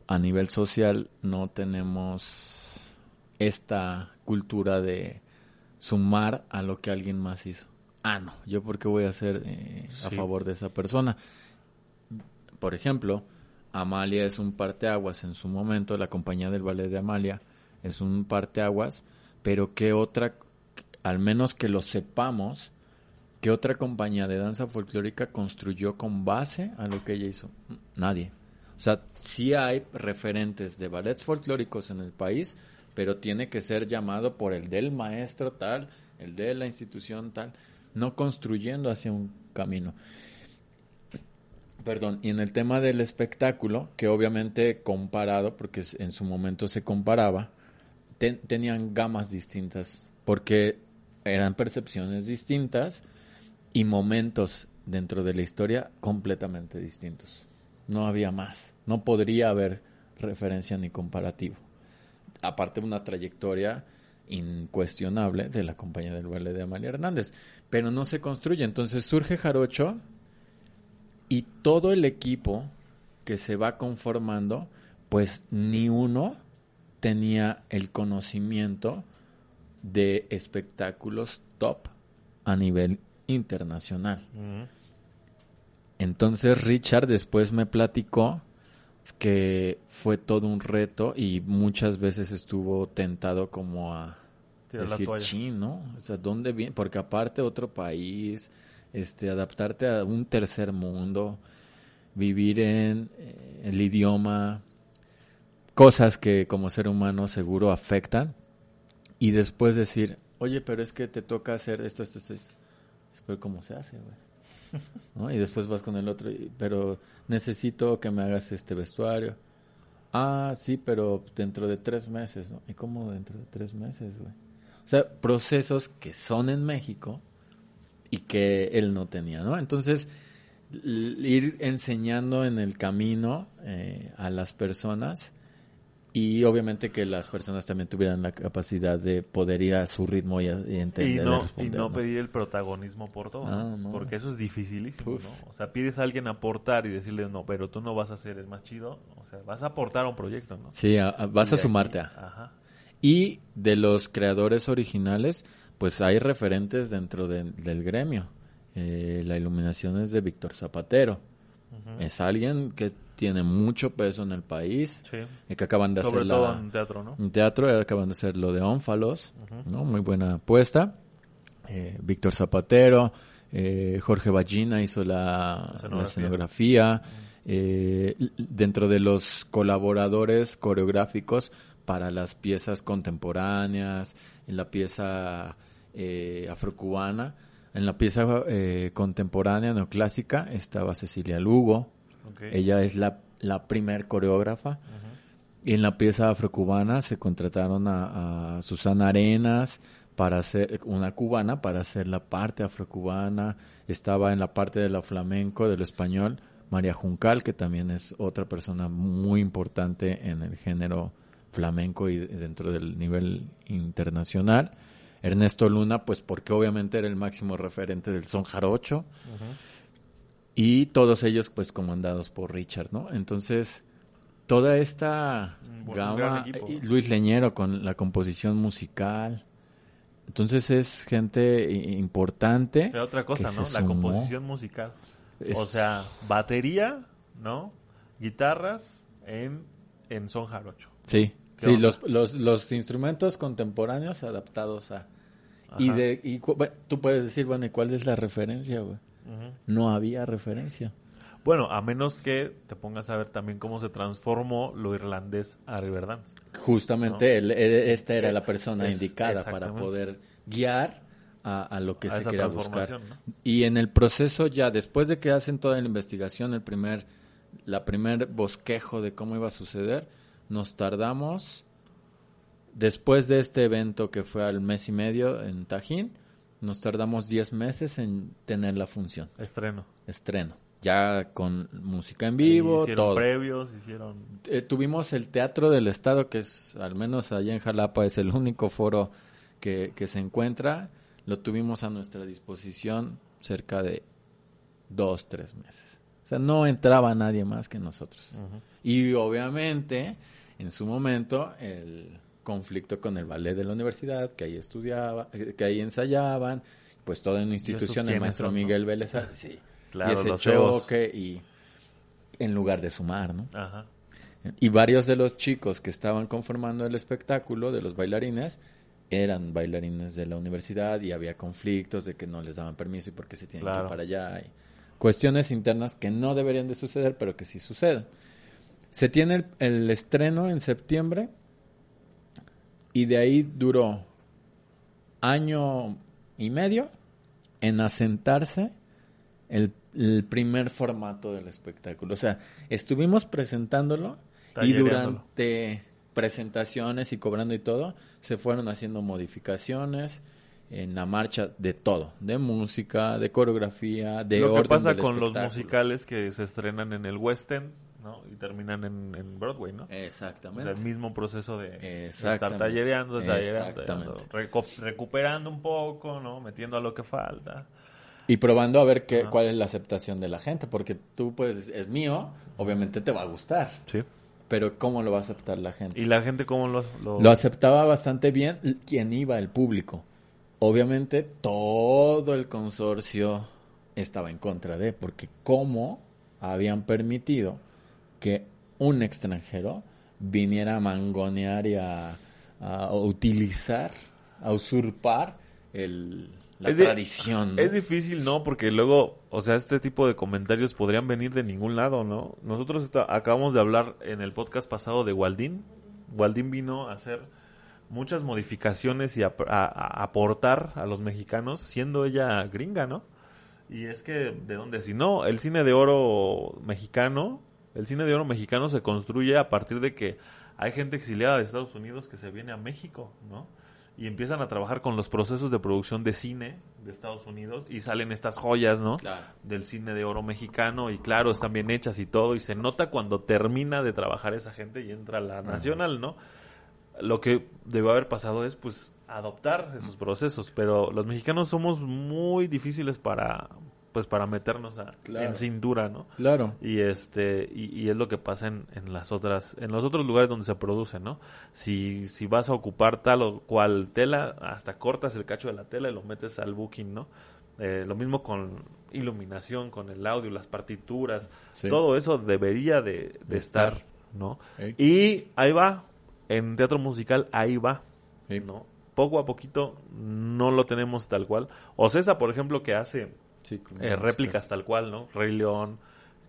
a nivel social no tenemos esta cultura de sumar a lo que alguien más hizo. Ah, no, yo por qué voy a hacer eh, a favor de esa persona. Por ejemplo, Amalia es un parteaguas en su momento, la compañía del ballet de Amalia es un parteaguas, pero qué otra, al menos que lo sepamos, qué otra compañía de danza folclórica construyó con base a lo que ella hizo. Nadie. O sea, sí hay referentes de ballets folclóricos en el país, pero tiene que ser llamado por el del maestro tal, el de la institución tal, no construyendo hacia un camino. Perdón, y en el tema del espectáculo, que obviamente comparado, porque en su momento se comparaba, ten- tenían gamas distintas, porque eran percepciones distintas y momentos dentro de la historia completamente distintos. No había más, no podría haber referencia ni comparativo. Aparte una trayectoria incuestionable de la compañía del baile de Amalia Hernández, pero no se construye. Entonces surge Jarocho y todo el equipo que se va conformando, pues ni uno tenía el conocimiento de espectáculos top a nivel internacional. Entonces Richard después me platicó que fue todo un reto y muchas veces estuvo tentado como a Tirar decir, chin, ¿no? O sea, ¿dónde viene? Porque aparte otro país, este, adaptarte a un tercer mundo, vivir en eh, el idioma, cosas que como ser humano seguro afectan y después decir, oye, pero es que te toca hacer esto, esto, esto, esto. pero ¿cómo se hace, güey? <laughs> ¿No? Y después vas con el otro, y- pero necesito que me hagas este vestuario. Ah, sí, pero dentro de tres meses, ¿no? ¿Y cómo dentro de tres meses, güey? O sea, procesos que son en México y que él no tenía, ¿no? Entonces, ir enseñando en el camino eh, a las personas y obviamente que las personas también tuvieran la capacidad de poder ir a su ritmo y, a- y entender. Y no, y responder, no pedir el protagonismo por todo. Ah. Porque eso es dificilísimo. ¿no? O sea, pides a alguien aportar y decirle, no, pero tú no vas a ser el más chido. O sea, vas a aportar a un proyecto, ¿no? Sí, a- a- vas a sumarte aquí-. Ajá. Y de los creadores originales, pues hay referentes dentro de- del gremio. Eh, la iluminación es de Víctor Zapatero. Es alguien que tiene mucho peso en el país, Sí. eh, que acaban de Sobre hacer todo la, en teatro, ¿no? en teatro, eh, acaban de hacer lo de Ónfalos. ¿no? Muy buena apuesta. Eh, Víctor Zapatero, eh, Jorge Ballina hizo la, Escenografía. la escenografía. Dentro de los colaboradores coreográficos para las piezas contemporáneas, en la pieza eh, afrocubana, en la pieza eh, contemporánea neoclásica estaba Cecilia Lugo, ella es la, la primer coreógrafa. Y en la pieza afrocubana se contrataron a, a Susana Arenas para hacer una cubana para hacer la parte afrocubana. Estaba en la parte de lo flamenco, de lo español, María Juncal, que también es otra persona muy importante en el género flamenco y dentro del nivel internacional. Ernesto Luna, pues porque obviamente era el máximo referente del son jarocho. Y todos ellos, pues, comandados por Richard, ¿no? Entonces, toda esta gama, ¿no? Luis Leñero con la composición musical. Entonces, es gente importante. Pero otra cosa, ¿no? La composición musical. Es- O sea, batería, ¿no? Guitarras en, en son jarocho. Sí, ¿Qué sí los, los, los instrumentos contemporáneos adaptados a... Y, de, y bueno, tú puedes decir, bueno, ¿y cuál es la referencia, güey? No había referencia. Bueno, a menos que te pongas a ver también cómo se transformó lo irlandés a Riverdance. Justamente él- él- esta era la persona es- indicada para poder guiar a, a lo que A se quería buscar. ¿no? Y en el proceso ya, después de que hacen toda la investigación, el primer, la primer bosquejo de cómo iba a suceder, nos tardamos, después de este evento que fue al mes y medio en Tajín, nos tardamos 10 meses en tener la función, Estreno. estreno. Ya con música en vivo, hicieron todo. previos, hicieron... Eh, tuvimos el Teatro del Estado, que es, al menos allá en Jalapa, es el único foro que, que se encuentra. Lo tuvimos a nuestra disposición cerca de dos, tres meses. O sea, no entraba nadie más que nosotros. Y obviamente, en su momento, el conflicto con el ballet de la universidad, que ahí estudiaba, eh, que ahí ensayaban, pues toda una institución, el maestro son, no? Miguel Vélez, ah, sí. Claro, y ese los choque y en lugar de sumar, ¿no? Ajá. Y varios de los chicos que estaban conformando el espectáculo, de los bailarines, eran bailarines de la universidad y había conflictos de que no les daban permiso y por qué se tienen que ir para allá. y cuestiones internas que no deberían de suceder, pero que sí suceden. Se tiene el, el estreno en septiembre y de ahí duró año y medio en asentarse el, el primer formato del espectáculo. O sea, estuvimos presentándolo y durante presentaciones y cobrando y todo, se fueron haciendo modificaciones en la marcha de todo, de música, de coreografía, de Lo que pasa del con los musicales que se estrenan en el West End, ¿no? Y terminan en, en Broadway, ¿no? O sea, Exactamente. el mismo proceso de estar tallereando, tallereando, reco- recuperando un poco, ¿no? Metiendo a lo que falta. Y probando a ver qué, cuál es la aceptación de la gente, porque tú pues es mío, obviamente te va a gustar. Sí. pero ¿cómo lo va a aceptar la gente? ¿Y la gente cómo lo, lo... Lo aceptaba bastante bien quien iba, el público. Obviamente todo el consorcio estaba en contra de, porque ¿cómo habían permitido que un extranjero viniera a mangonear y a, a utilizar, a usurpar el, la Es di- tradición? ¿no? Es difícil, ¿no? Porque luego, o sea, este tipo de comentarios podrían venir de ningún lado, ¿no? Nosotros acabamos de hablar en el podcast pasado de Waldín. Waldín vino a hacer muchas modificaciones y a, a- a aportar a los mexicanos, siendo ella gringa, ¿no? Y es que, ¿de dónde? Si no, el cine de oro mexicano, el cine de oro mexicano se construye a partir de que hay gente exiliada de Estados Unidos que se viene a México, ¿no? Y empiezan a trabajar con los procesos de producción de cine de Estados Unidos y salen estas joyas, ¿no? Claro. Del cine de oro mexicano y claro, están bien hechas y todo y se nota cuando termina de trabajar esa gente y entra la nacional, ¿no? Lo que debe haber pasado es pues adoptar esos procesos, pero los mexicanos somos muy difíciles para pues para meternos a- Claro. en cintura, ¿no? Claro. Y este y, y es lo que pasa en, en las otras en los otros lugares donde se produce, ¿no? Si si vas a ocupar tal o cual tela, hasta cortas el cacho de la tela y lo metes al booking, ¿no? Eh, lo mismo con iluminación, con el audio, las partituras, Sí. todo eso debería de, de De estar, estar. ¿no? Ey. Y ahí va, en teatro musical ahí va. ¿no? Poco a poquito no lo tenemos tal cual. O César, por ejemplo, que hace Sí, eh, réplicas tal cual, ¿no? Rey León,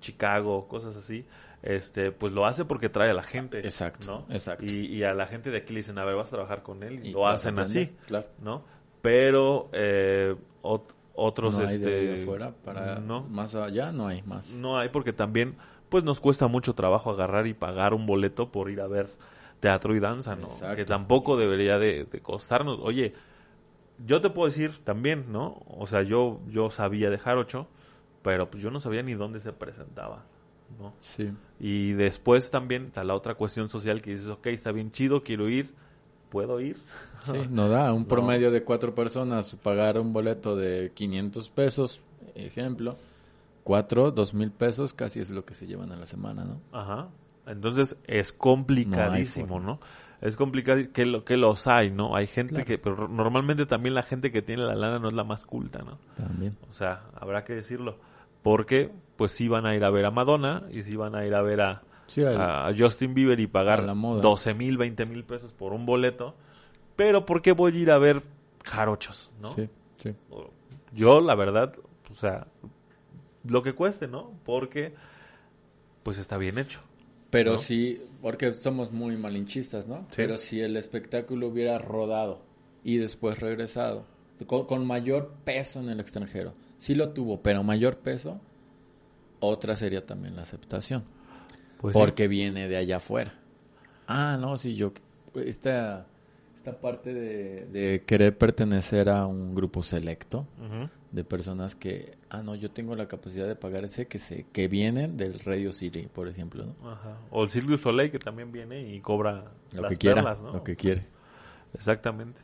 Chicago, cosas así. Este, pues lo hace porque trae a la gente. Exacto, ¿no? exacto. Y, y a la gente de aquí le dicen, a ver, vas a trabajar con él. Y, Y lo hacen así, claro. ¿no? Pero eh, ot- otros, no hay este... de afuera para no, más allá no hay más no hay porque también, pues nos cuesta mucho trabajo agarrar y pagar un boleto por ir a ver teatro y danza, ¿no? Exacto. Que tampoco debería de, de costarnos. Oye, yo te puedo decir también, ¿no? O sea, yo, yo sabía de Jarocho, pero pues yo no sabía ni dónde se presentaba, ¿no? sí Y después también está la otra cuestión social que dices, ok, está bien chido, quiero ir, ¿puedo ir? <laughs> sí no da un <laughs> No. promedio de cuatro personas pagar un boleto de 500 pesos ejemplo cuatro dos mil pesos casi es lo que se llevan a la semana no Ajá. Entonces es complicadísimo. ¿no? Es complicado que, lo, que los hay, ¿no? Hay gente Claro. que, pero normalmente también la gente que tiene la lana no es la más culta, ¿no? también O sea, habrá que decirlo. Porque, pues sí van a ir a ver a Madonna y sí van a ir a ver a, sí al- a Justin Bieber y pagar a la moda. 12 mil, 20 mil pesos por un boleto. Pero, ¿por qué voy a ir a ver jarochos, no? sí sí Yo, la verdad, o sea, lo que cueste, ¿no? Porque, pues está bien hecho. pero ¿no? sí porque somos muy malinchistas no Sí. pero si el espectáculo hubiera rodado y después regresado con, con mayor peso en el extranjero sí lo tuvo pero mayor peso otra sería también la aceptación Pues sí. porque viene de allá afuera. Ah, no, sí, yo, esta, esta parte de, de querer pertenecer a un grupo selecto de personas que, ah, no, yo tengo la capacidad de pagar ese que se, que vienen del Radio City, por ejemplo, ¿no? Ajá. O el Silvio Soleil que también viene y cobra Lo las que quiera, perlas, ¿no? lo que quiere. Exactamente.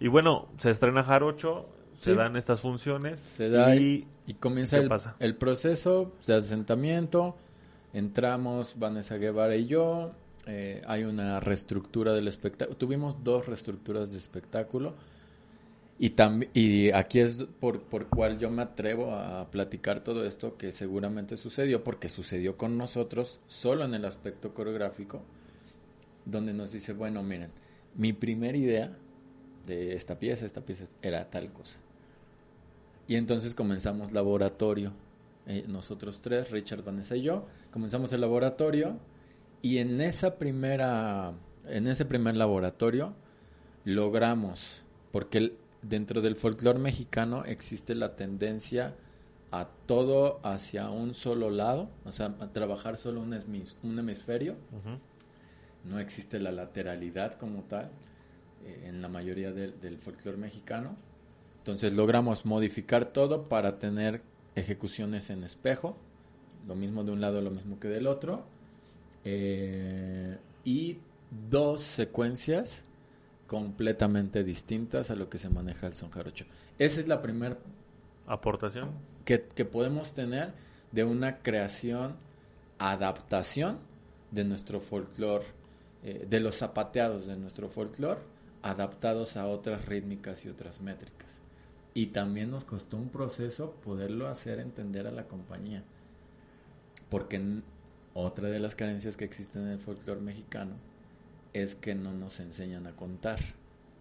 Y bueno, se estrena Jarocho, se Sí. dan estas funciones Se da y Y comienza ¿Qué el, pasa? el proceso de asentamiento. Entramos Vanessa Guevara y yo. Eh, hay una reestructura del espectáculo. Tuvimos dos reestructuras de espectáculo. Y, y aquí es por, por cual yo me atrevo a platicar todo esto que seguramente sucedió, porque sucedió con nosotros solo en el aspecto coreográfico, donde nos dice, bueno, miren, mi primera idea de esta pieza, esta pieza era tal cosa. Y entonces comenzamos laboratorio. Eh, nosotros tres, Richard, Vanessa y yo, comenzamos el laboratorio y en esa primera, en ese primer laboratorio logramos, porque el- dentro del folclore mexicano existe la tendencia a todo hacia un solo lado, o sea, a trabajar solo un, hemis- un hemisferio, no existe la lateralidad como tal eh, en la mayoría del folclore mexicano. Entonces logramos modificar todo para tener ejecuciones en espejo, lo mismo de un lado, lo mismo que del otro, eh, y dos secuencias completamente distintas a lo que se maneja el son jarocho. Esa es la primera aportación. que, que podemos tener de una creación, adaptación de nuestro folclore, eh, de los zapateados de nuestro folclore, adaptados a otras rítmicas y otras métricas. Y también nos costó un proceso poderlo hacer entender a la compañía. Porque otra de las carencias que existen en el folclore mexicano es que no nos enseñan a contar.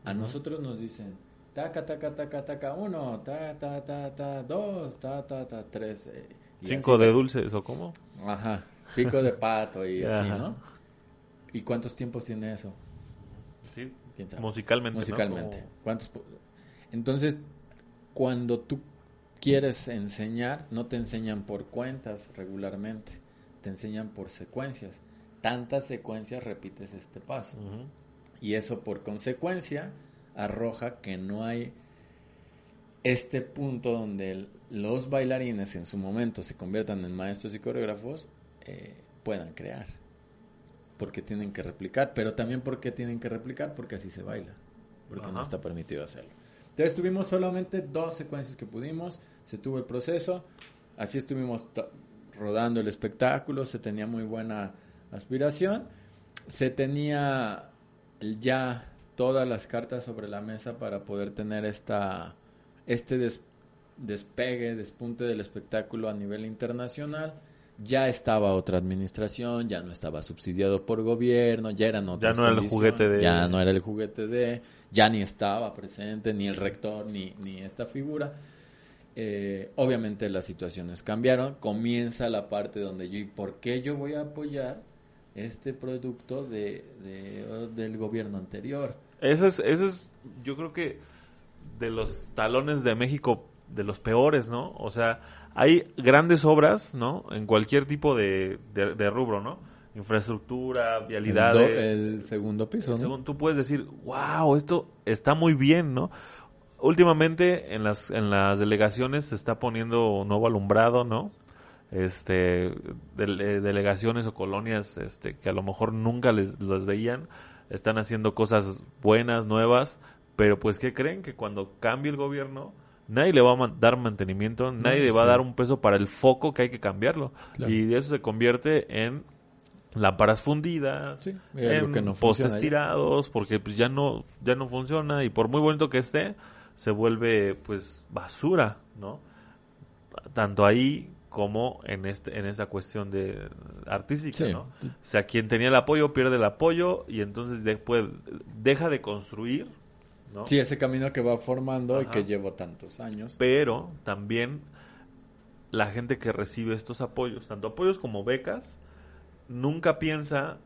A nosotros nos dicen, taca, taca, taca, taca, uno, ta, ta, ta, ta, dos, ta, ta, ta, tres. Eh, ¿Cinco de dulces o cómo? Ajá, pico de pato y así, ¿no? ¿Y cuántos tiempos tiene eso? Sí, musicalmente. Musicalmente. ¿Cuántos? Entonces, cuando tú quieres enseñar, no te enseñan por cuentas regularmente, te enseñan por secuencias. Tantas secuencias repites este paso. Y eso por consecuencia arroja que no hay este punto donde los bailarines en su momento se conviertan en maestros y coreógrafos eh, puedan crear. Porque tienen que replicar, pero también porque tienen que replicar, porque así se baila, porque no está permitido hacerlo. Entonces tuvimos solamente dos secuencias que pudimos, se tuvo el proceso, así estuvimos rodando el espectáculo, se tenía muy buena aspiración, se tenía ya todas las cartas sobre la mesa para poder tener esta, este despegue, despunte del espectáculo a nivel internacional. Ya estaba otra administración, ya no estaba subsidiado por gobierno, ya eran otras Ya no era el juguete de... Ya no era el juguete de... Ya ni estaba presente, ni el rector, ni, ni esta figura. Eh, obviamente las situaciones cambiaron. Comienza la parte donde yo, ¿y por qué yo voy a apoyar este producto de, del gobierno anterior. Eso es, eso es, yo creo que de los talones de México, de los peores, ¿no? O sea, hay grandes obras, ¿no? En cualquier tipo de, de, rubro, ¿no? Infraestructura, vialidades. El, segundo piso, ¿no? tú puedes decir, wow, esto está muy bien, ¿no? Últimamente en las, en las delegaciones se está poniendo nuevo alumbrado, ¿no? este eh, delegaciones o colonias este que a lo mejor nunca les los veían están haciendo cosas buenas nuevas pero pues qué creen que cuando cambie el gobierno nadie le va a dar mantenimiento nadie le va a dar un peso para el foco que hay que cambiarlo. Y eso se convierte en lámparas fundidas en postes tirados porque pues ya no ya no funciona y por muy bonito que esté se vuelve pues basura no tanto ahí como en este en esa cuestión de artística, ¿no? O sea, quien tenía el apoyo pierde el apoyo y entonces después deja de construir, ¿no? Sí, ese camino que va formando y que llevo tantos años. Pero también la gente que recibe estos apoyos, tanto apoyos como becas, nunca piensa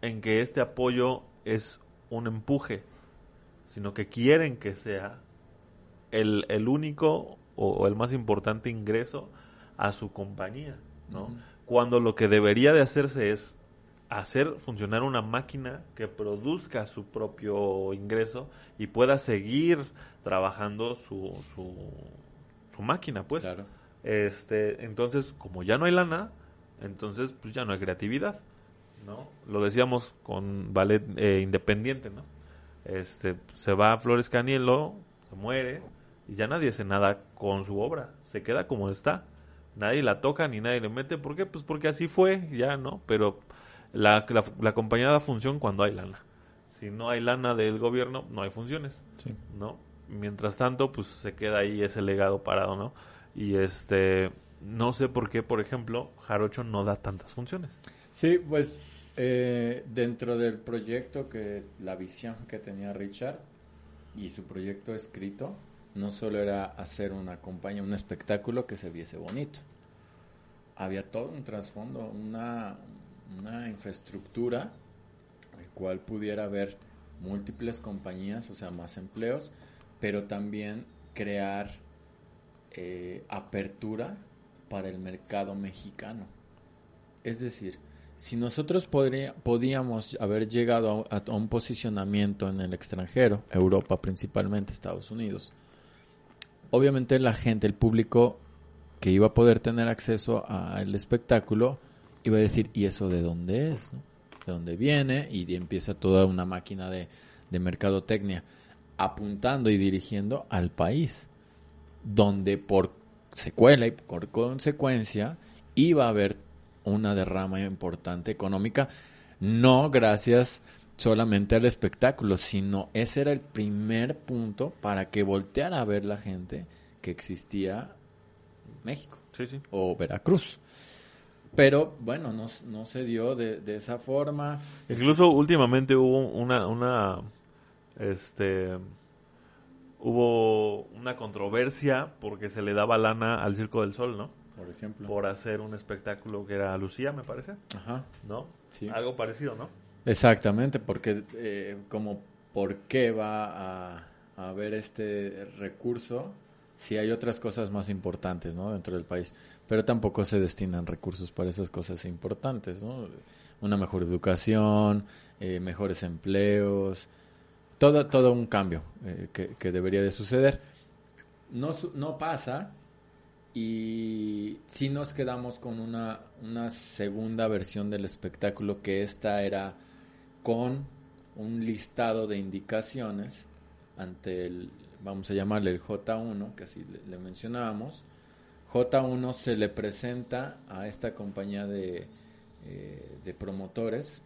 en que este apoyo es un empuje, sino que quieren que sea el, el único o el más importante ingreso a su compañía, ¿no? Cuando lo que debería de hacerse es hacer funcionar una máquina que produzca su propio ingreso y pueda seguir trabajando su, su, su máquina, pues. Este, entonces, como ya no hay lana, entonces pues ya no hay creatividad, ¿no? Lo decíamos con ballet eh, independiente, ¿no? Este, se va a Flores Canielo, se muere y ya nadie hace nada con su obra, se queda como está nadie la toca ni nadie le mete. ¿Por qué? Pues porque así fue, ya, ¿no? Pero la, la, compañía da función cuando hay lana. Si no hay lana del gobierno, no hay funciones, ¿no? Mientras tanto, pues se queda ahí ese legado parado, ¿no? Y este, no sé por qué, por ejemplo, Jarocho no da tantas funciones. Sí, pues eh, dentro del proyecto que la visión que tenía Richard y su proyecto escrito, no solo era hacer una compañía, un espectáculo que se viese bonito. Había todo un trasfondo, una, una infraestructura, el cual pudiera haber múltiples compañías, o sea, más empleos, pero también crear eh, apertura para el mercado mexicano. Es decir, si nosotros podíamos haber llegado a, un posicionamiento en el extranjero, Europa principalmente, Estados Unidos, obviamente la gente, el público que iba a poder tener acceso al espectáculo, iba a decir, ¿y eso de dónde es? ¿De dónde viene? Y empieza toda una máquina de, de mercadotecnia apuntando y dirigiendo al país, donde por secuela y por consecuencia iba a haber una derrama importante económica, no gracias solamente al espectáculo, sino ese era el primer punto para que volteara a ver la gente que existía México Sí, sí. o Veracruz. Pero bueno, no, no se dio de, de esa forma. Incluso últimamente hubo una, una, este, hubo una controversia porque se le daba lana al Circo del Sol, ¿no? Por ejemplo. Por hacer un espectáculo que era Lucía, me parece, Ajá. ¿no? Sí. Algo parecido, ¿no? Exactamente, porque eh, como por qué va a, haber este recurso si hay otras cosas más importantes ¿no? dentro del país, pero tampoco se destinan recursos para esas cosas importantes, ¿no? una mejor educación, eh, mejores empleos, todo, todo un cambio eh, que, que debería de suceder. No, no pasa y sí nos quedamos con una, una segunda versión del espectáculo que esta era con un listado de indicaciones ante el, vamos a llamarle el J1, que así le, mencionábamos. J1 se le presenta a esta compañía de, eh, de promotores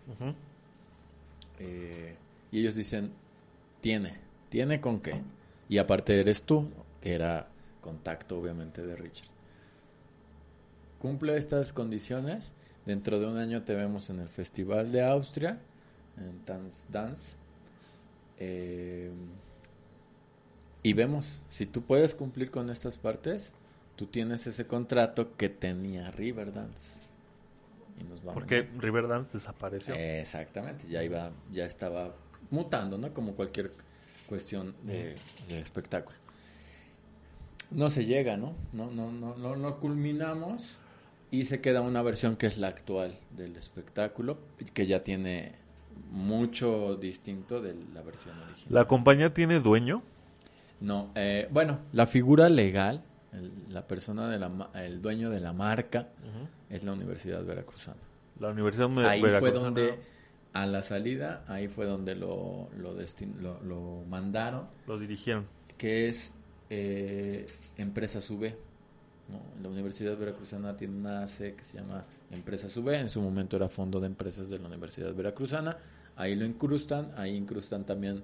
eh, y ellos dicen, tiene, tiene con qué. Y aparte eres tú, que era contacto obviamente de Richard. Cumple estas condiciones, dentro de un año te vemos en el Festival de Austria, en Dance Dance. eh, y vemos, si tú puedes cumplir con estas partes, tú tienes ese contrato que tenía Riverdance. Y nos vamos. Porque Riverdance desapareció. Exactamente, ya iba, ya estaba mutando, ¿no? Como cualquier cuestión de, de espectáculo. No se llega, ¿no? No, no, no, no, no culminamos y se queda una versión que es la actual del espectáculo, que ya tiene mucho distinto de la versión original. ¿La compañía tiene dueño? No, eh, bueno, la figura legal, el- la persona de la, el dueño de la marca es la Universidad Veracruzana. La Universidad de ahí fue Veracruzana. donde a la salida ahí fue donde lo lo, destin- lo, lo mandaron Lo dirigieron. que es eh, Empresa SUBE ¿no? la Universidad Veracruzana tiene una ACE que se llama Empresa SUBE. En su momento era Fondo de Empresas de la Universidad Veracruzana. Ahí lo incrustan. Ahí incrustan también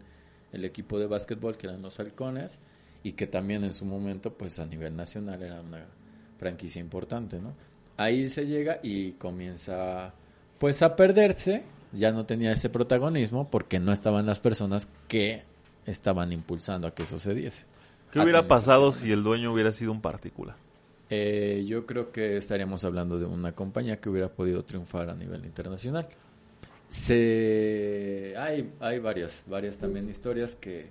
el equipo de básquetbol que eran los halcones y que también en su momento pues a nivel nacional era una franquicia importante no ahí se llega y comienza pues a perderse. Ya no tenía ese protagonismo porque no estaban las personas que estaban impulsando a que eso se diese. ¿Qué hubiera pasado si el dueño hubiera sido un particular? Eh, yo creo que estaríamos hablando de una compañía que hubiera podido triunfar a nivel internacional. Se hay hay varias varias también historias que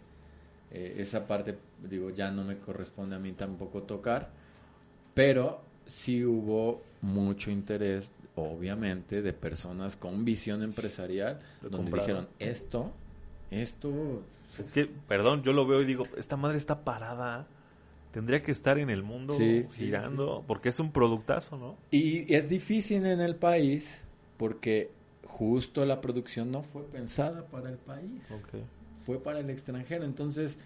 eh, esa parte digo ya no me corresponde a mí tampoco tocar, pero sí hubo mucho interés obviamente de personas con visión empresarial Lo donde compraron. dijeron esto esto Es que, perdón, yo lo veo y digo, esta madre está parada. Tendría que estar en el mundo Sí, sí, girando, porque es un productazo, ¿no? Y es difícil en el país porque justo la producción no fue pensada para el país, fue para el extranjero. Entonces,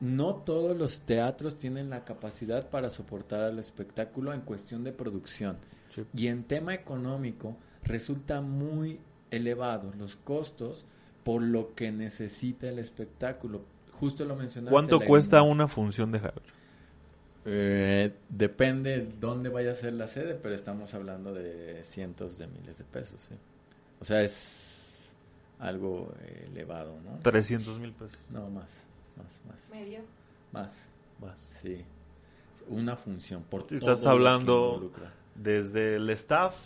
no todos los teatros tienen la capacidad para soportar al espectáculo en cuestión de producción. Sí. Y en tema económico resulta muy elevado los costos por lo que necesita el espectáculo. Justo lo mencionaste. ¿Cuánto cuesta una función de Jarocho? Eh, depende dónde vaya a ser la sede, pero estamos hablando de cientos de miles de pesos. ¿sí? O sea, es algo elevado, ¿no? 300 mil pesos. No, más, más, más, Medio. más, Más. sí. Una función por todo estás lo que hablando. Desde el staff,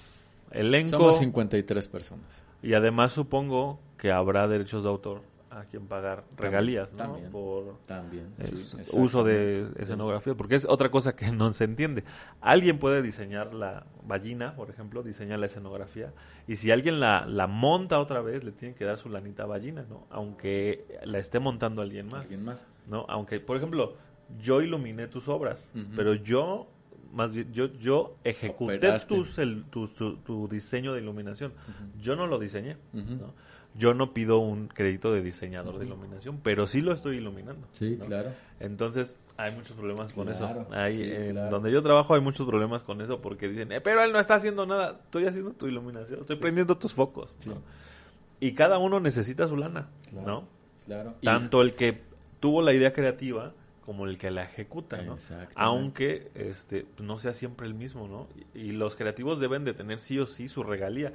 elenco, Somos 53 personas. y además supongo que habrá derechos de autor a quien pagar regalías, ¿no? Por También. sí, uso de escenografía, porque es otra cosa que no se entiende. Alguien puede diseñar la ballina, por ejemplo, diseñar la escenografía, y si alguien la, la monta otra vez, le tiene que dar su lanita a ballina, ¿no? Aunque la esté montando alguien más, ¿Alguien más? ¿no? Aunque, por ejemplo, yo iluminé tus obras, pero yo, más bien, yo, yo ejecuté tus, el- tu, tu- tu diseño de iluminación. Yo no lo diseñé. ¿no? Yo no pido un crédito de diseñador de iluminación, pero sí lo estoy iluminando. Sí, ¿no? claro. Entonces, hay muchos problemas con Claro, eso. Sí, en claro. Donde yo trabajo hay muchos problemas con eso porque dicen, "Eh, pero él no está haciendo nada. Estoy haciendo tu iluminación, estoy prendiendo tus focos. Sí. ¿no? Y cada uno necesita su lana, Claro. ¿no? Claro. Tanto el que tuvo la idea creativa como el que la ejecuta, ¿no? Aunque este no sea siempre el mismo, ¿no? Y, y los creativos deben de tener sí o sí su regalía.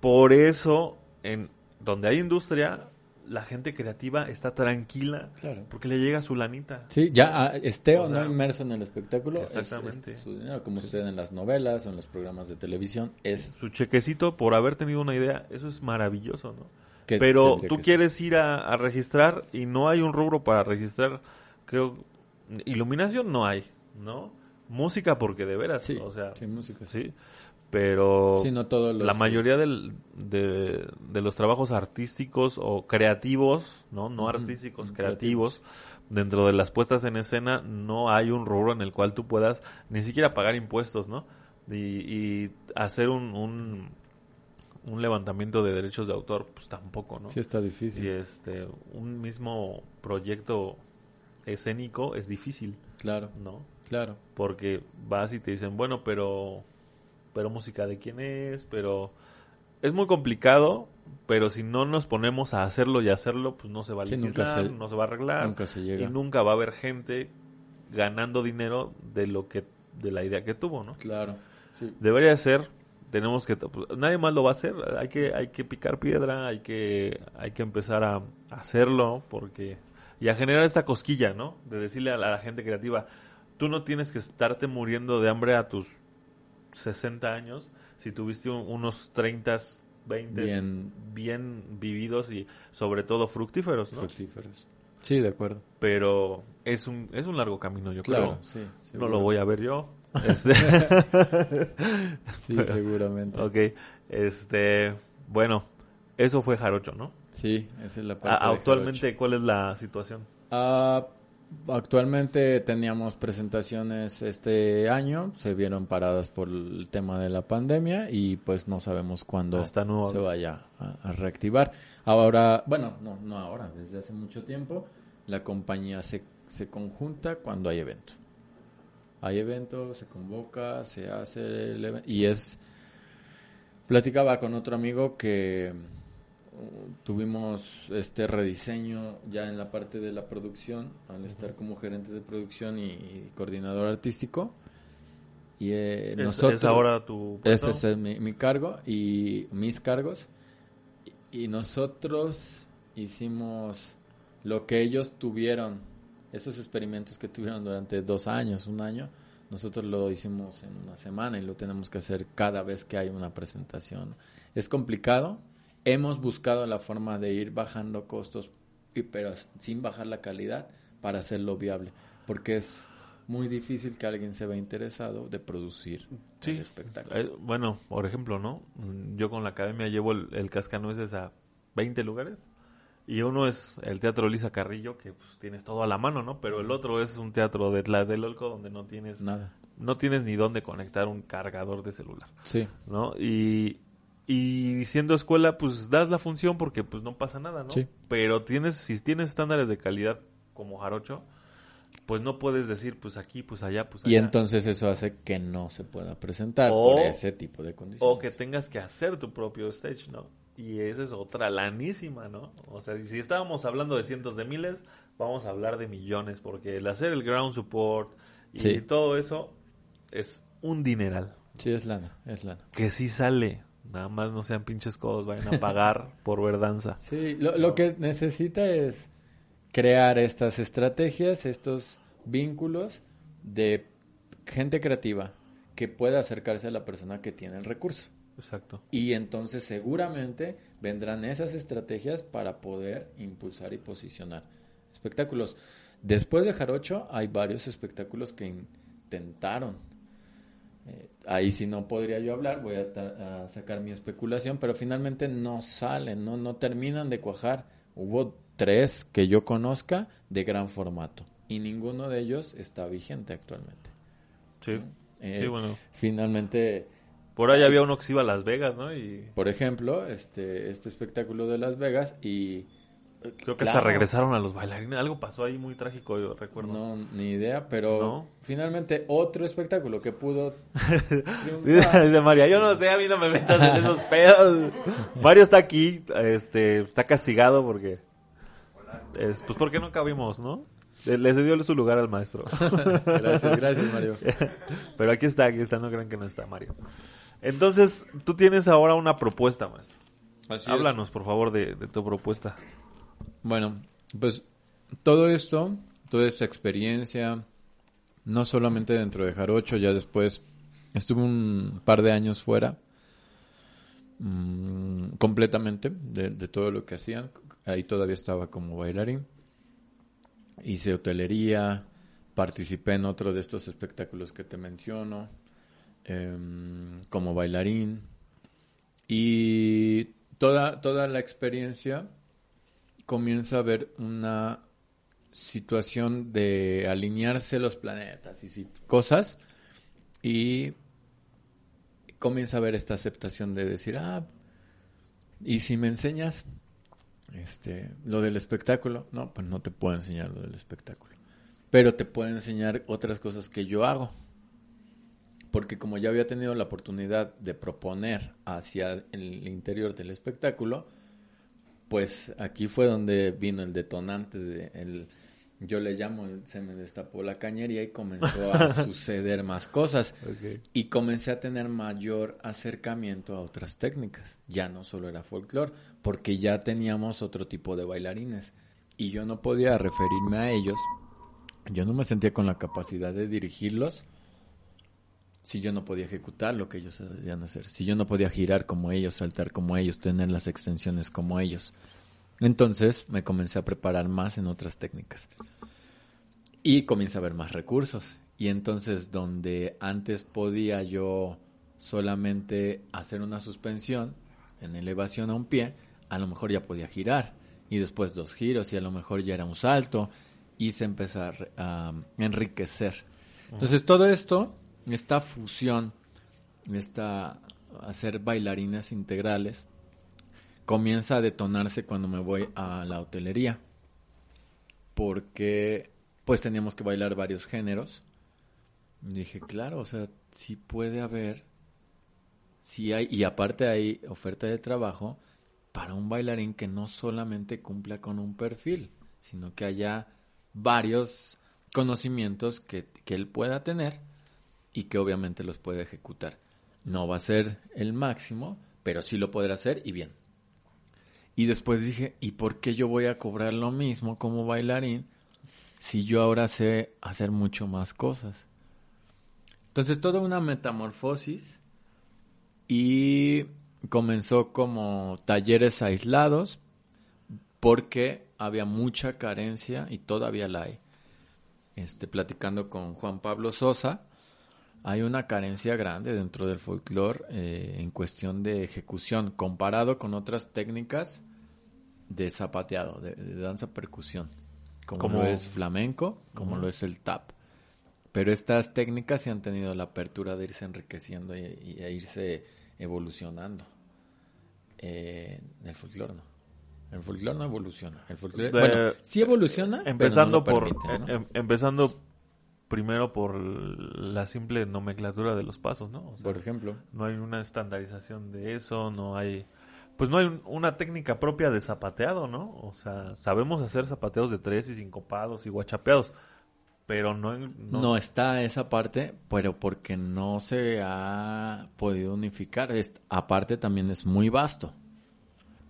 Por eso, en donde hay industria, la gente creativa está tranquila Claro. porque le llega su lanita. Sí, ya ah, esté o, no inmerso en el espectáculo, es- exactamente. es su dinero, como sucede en las novelas o en los programas de televisión, es Su chequecito por haber tenido una idea, eso es maravilloso, ¿no? Pero tú ser. quieres ir a, a registrar y no hay un rubro para registrar, creo, iluminación no hay, ¿no? Música porque de veras, Sí, o sea, sí, música, sí. sí, pero Sí, no todos los- la mayoría del- de, de los trabajos artísticos o creativos, ¿no? No artísticos, creativos, dentro de las puestas en escena no hay un rubro en el cual tú puedas ni siquiera pagar impuestos, ¿no? Y, y hacer un, un, un levantamiento de derechos de autor, pues tampoco, ¿no? Sí, está difícil. Y este, un mismo proyecto escénico es difícil, Claro, ¿no? claro. Porque vas y te dicen, bueno, pero, pero música de quién es, pero es muy complicado, pero si no nos ponemos a hacerlo y hacerlo, pues no se va a Sí, legislar, se- no se va a arreglar, Nunca se llega. y nunca va a haber gente ganando dinero de lo que, de la idea que tuvo, ¿no? Claro, sí. Debería ser, tenemos que, pues, nadie más lo va a hacer, hay que, hay que picar piedra, hay que, hay que empezar a, a hacerlo, porque, y a generar esta cosquilla, ¿no? De decirle a la, a la gente creativa, tú no tienes que estarte muriendo de hambre a tus 60 años si tuviste un- unos 30, 20 Bien. bien vividos y sobre todo fructíferos, ¿no? Fructíferos. Sí, de acuerdo. Pero es un, es un largo camino, yo Claro, creo. sí. No lo voy a ver yo. <laughs> Este, <laughs> Sí, seguramente. Ok, este, bueno, eso fue Jarocho, ¿no? Sí, esa es la A- parte. de actualmente, ¿cuál es la situación? Ah, actualmente teníamos presentaciones este año, se vieron paradas por el tema de la pandemia y pues no sabemos cuándo Hasta nuevo se vaya a, a reactivar. Ahora, bueno, no, no ahora, desde hace mucho tiempo la compañía se, se conjunta cuando hay evento. Hay evento, se convoca, se hace el evento y es... Platicaba con otro amigo que tuvimos este rediseño ya en la parte de la producción, al estar como gerente de producción y, y coordinador artístico. Y eh, ¿Es, nosotros, es ahora tu puesto? ese es mi, mi cargo y mis cargos. Y, y nosotros hicimos lo que ellos tuvieron, esos experimentos que tuvieron durante dos años, un año, nosotros lo hicimos en una semana y lo tenemos que hacer cada vez que hay una presentación. Es complicado. Hemos buscado la forma de ir bajando costos, y- pero sin bajar la calidad para hacerlo viable, porque es muy difícil que alguien se vea interesado de producir Sí, el espectáculo. Eh, bueno, por ejemplo, ¿no? Mm, Yo con la academia llevo el, el cascanueces a 20 lugares. Y uno es el Teatro Lisa Carrillo, que pues, tienes todo a la mano, ¿no? Pero el otro es un teatro de Tlatelolco donde no tienes, Nada. no tienes ni dónde conectar un cargador de celular. Sí, ¿no? Y, y siendo escuela, pues das la función porque pues no pasa nada, ¿no? Sí. Pero tienes, si tienes estándares de calidad como Jarocho, pues no puedes decir pues aquí, pues allá, pues allá. y entonces eso hace que no se pueda presentar O- por ese tipo de condiciones. O que tengas que hacer tu propio stage, ¿no? Y esa es otra lanísima, ¿no? O sea, si estábamos hablando de cientos de miles, vamos a hablar de millones, porque el hacer el ground support y Sí. todo eso es un dineral. Sí, es lana, es lana. Que sí sale. Nada más no sean pinches codos, vayan a pagar <laughs> por ver danza. Sí, lo, lo que necesita es crear estas estrategias, estos vínculos de gente creativa que pueda acercarse a la persona que tiene el recurso. Exacto. Y entonces seguramente vendrán esas estrategias para poder impulsar y posicionar espectáculos. Después de Jarocho hay varios espectáculos que intentaron. Eh, ahí sí no podría yo hablar, voy a, sacar mi especulación, pero finalmente no salen, no, no terminan de cuajar. Hubo tres que yo conozca de gran formato y ninguno de ellos está vigente actualmente. Sí. Eh, sí, bueno. Finalmente Por ahí había uno que se iba a Las Vegas, ¿no? Y Por ejemplo, este, este espectáculo de Las Vegas y... creo que Claro. se regresaron a los bailarines. Algo pasó ahí muy trágico, yo recuerdo. No, ni idea, pero ¿No? finalmente otro espectáculo que pudo. <laughs> Dice María, yo no sé, a mí no me metas en esos pedos. <laughs> Mario está aquí, este, está castigado porque, es, pues porque no cabimos, ¿no? Le, cedió su lugar al maestro. <laughs> Gracias, gracias Mario. Pero aquí está, aquí está, no crean que no está Mario. Entonces, tú tienes ahora una propuesta, maestro. Así es. Háblanos, por favor, de, de tu propuesta. Bueno, pues todo esto, toda esta experiencia, no solamente dentro de Jarocho, ya después estuve un par de años fuera, mm, completamente de, todo lo que hacían. Ahí todavía estaba como bailarín. Hice hotelería, participé en otro de estos espectáculos que te menciono, em, como bailarín. Y toda, toda la experiencia comienza a haber una situación de alinearse los planetas y cosas y comienza a haber esta aceptación de decir, ah, y si me enseñas este lo del espectáculo, no, pues no te puedo enseñar lo del espectáculo, pero te puedo enseñar otras cosas que yo hago. Porque como ya había tenido la oportunidad de proponer hacia el interior del espectáculo, pues aquí fue donde vino el detonante de el yo le llamo se me destapó la cañería y comenzó a <laughs> suceder más cosas. Y comencé a tener mayor acercamiento a otras técnicas. Ya no solo era folclore porque ya teníamos otro tipo de bailarines. Y yo no podía referirme a ellos. Yo no me sentía con la capacidad de dirigirlos si yo no podía ejecutar lo que ellos sabían hacer, si yo no podía girar como ellos, saltar como ellos, tener las extensiones como ellos. Entonces me comencé a preparar más en otras técnicas. Y comencé a ver más recursos. Y entonces donde antes podía yo solamente hacer una suspensión en elevación a un pie, a lo mejor ya podía girar. Y después dos giros y a lo mejor ya era un salto. Y se empezó a a enriquecer. Entonces todo esto, esta fusión, esta hacer bailarines integrales, comienza a detonarse cuando me voy a la hotelería. Porque pues teníamos que bailar varios géneros. Dije, claro, o sea, sí puede haber, sí hay, y aparte hay oferta de trabajo para un bailarín que no solamente cumpla con un perfil, sino que haya varios conocimientos que, que él pueda tener y que obviamente los puede ejecutar. No va a ser el máximo, pero sí lo podrá hacer y bien. Y después dije, ¿y por qué yo voy a cobrar lo mismo como bailarín si yo ahora sé hacer mucho más cosas? Entonces toda una metamorfosis y comenzó como talleres aislados porque había mucha carencia y todavía la hay. Este, platicando con Juan Pablo Sosa, hay una carencia grande dentro del folclore eh, en cuestión de ejecución comparado con otras técnicas de zapateado, de, de danza percusión, como, Como- lo es flamenco, como lo es el tap. Pero estas técnicas sí han tenido la apertura de irse enriqueciendo y, y a irse evolucionando. Eh, el folclore no. El folclore no evoluciona. El folclore, bueno, sí evoluciona, no Empezando por permite, ¿no? em- empezando primero por la simple nomenclatura de los pasos, ¿no? O sea, por ejemplo. no hay una estandarización de eso, no hay pues no hay un- una técnica propia de zapateado, ¿no? O sea, sabemos hacer zapateados de tres y sincopados y guachapeados, pero no No. no, está esa parte, pero porque no se ha podido unificar. Es- aparte también es muy vasto.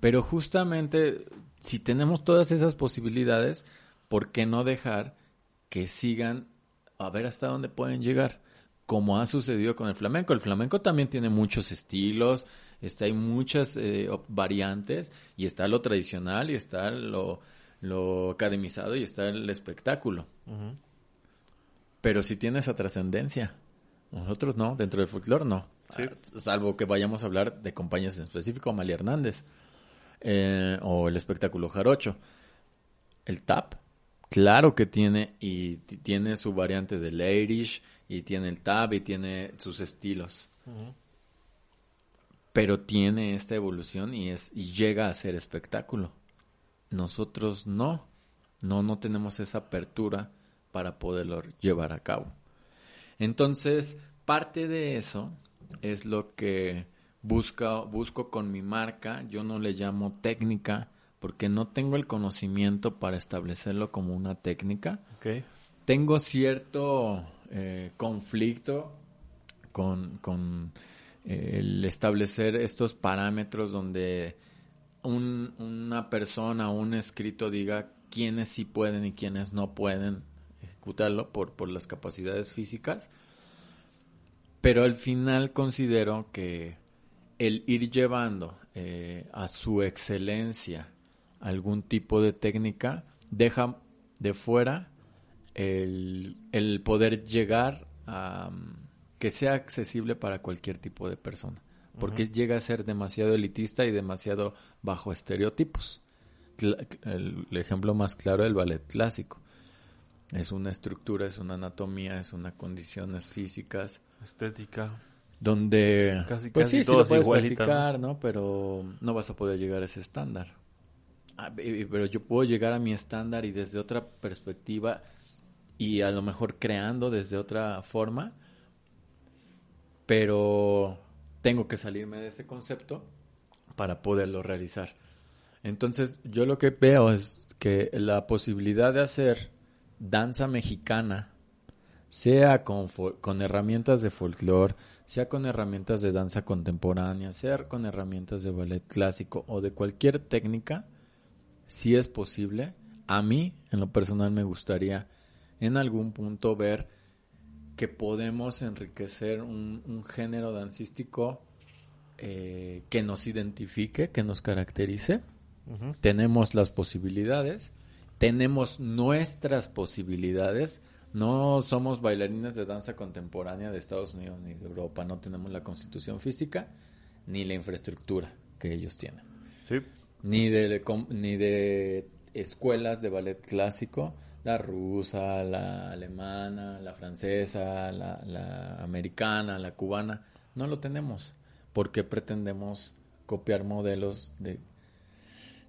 Pero justamente si tenemos todas esas posibilidades, ¿por qué no dejar que sigan a ver hasta dónde pueden llegar? Como ha sucedido con el flamenco. El flamenco también tiene muchos estilos, está, hay muchas eh, variantes, y está lo tradicional, y está lo, lo academizado, y está el espectáculo. Pero si tiene esa trascendencia. Nosotros no, dentro del folclore no. Sí. Ah, Salvo que vayamos a hablar de compañías en específico, Amalia Hernández. eh, o el espectáculo Jarocho. El tap, claro que tiene, y tiene su variante del Irish, y tiene el tap, y tiene sus estilos. pero tiene esta evolución y es y llega a ser espectáculo. Nosotros no, no, no tenemos esa apertura para poderlo llevar a cabo. Entonces, parte de eso es lo que busca, busco con mi marca. Yo no le llamo técnica porque no tengo el conocimiento para establecerlo como una técnica. Tengo cierto eh, conflicto con, con eh, el establecer estos parámetros donde un- una persona o un escrito diga quiénes sí pueden y quiénes no pueden ejecutarlo por, por las capacidades físicas. Pero al final considero que el ir llevando eh, a su excelencia algún tipo de técnica deja de fuera el, el poder llegar a mm, que sea accesible para cualquier tipo de persona. Porque llega a ser demasiado elitista y demasiado bajo estereotipos. El, el ejemplo más claro, el ballet clásico. Es una estructura, es una anatomía, es una condiciones físicas, Estética. donde Casi- pues casi sí, sí lo es puedes igualito, practicar, ¿no? Pero no vas a poder llegar a ese estándar. Ah, Pero yo puedo llegar a mi estándar y desde otra perspectiva y a lo mejor creando desde otra forma, pero tengo que salirme de ese concepto para poderlo realizar. Entonces, yo lo que veo es que la posibilidad de hacer danza mexicana, sea con, con herramientas de folclore, sea con herramientas de danza contemporánea, sea con herramientas de ballet clásico o de cualquier técnica, si es posible, a mí, en lo personal, me gustaría en algún punto ver que podemos enriquecer un, un género dancístico eh, que nos identifique, que nos caracterice. Tenemos las posibilidades, tenemos nuestras posibilidades. No somos bailarines de danza contemporánea de Estados Unidos ni de Europa, no tenemos la constitución física ni la infraestructura que ellos tienen Sí. Ni de ni de escuelas de ballet clásico, la rusa, la alemana, la francesa, la, la americana, la cubana, no lo tenemos, porque pretendemos copiar modelos de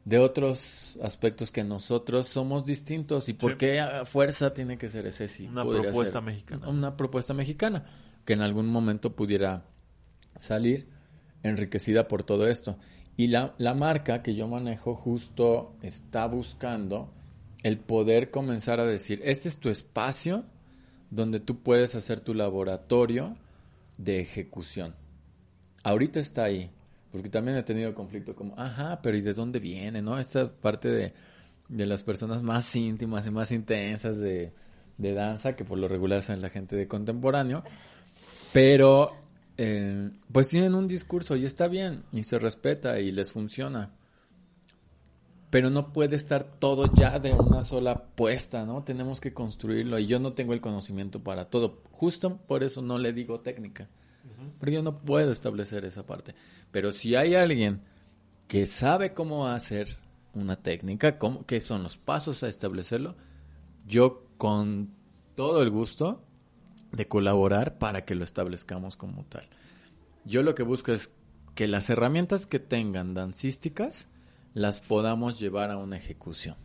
de otros aspectos que nosotros somos distintos y por Sí. qué a fuerza tiene que ser ese sí Una propuesta mexicana. una propuesta mexicana que en algún momento pudiera salir enriquecida por todo esto. Y la, la marca que yo manejo justo está buscando el poder comenzar a decir, este es tu espacio donde tú puedes hacer tu laboratorio de ejecución. Ahorita está ahí, porque también he tenido conflicto como, ajá, pero ¿y de dónde viene? ¿No? Esta parte de, de las personas más íntimas y más intensas de, de danza, que por lo regular son la gente de contemporáneo, pero eh, pues tienen un discurso y está bien, y se respeta y les funciona. Pero no puede estar todo ya de una sola puesta, ¿no? Tenemos que construirlo y yo no tengo el conocimiento para todo. Justo por eso no le digo técnica. Porque yo no puedo establecer esa parte. Pero si hay alguien que sabe cómo hacer una técnica, cómo, qué son los pasos a establecerlo, yo con todo el gusto de colaborar para que lo establezcamos como tal. Yo lo que busco es que las herramientas que tengan dancísticas las podamos llevar a una ejecución.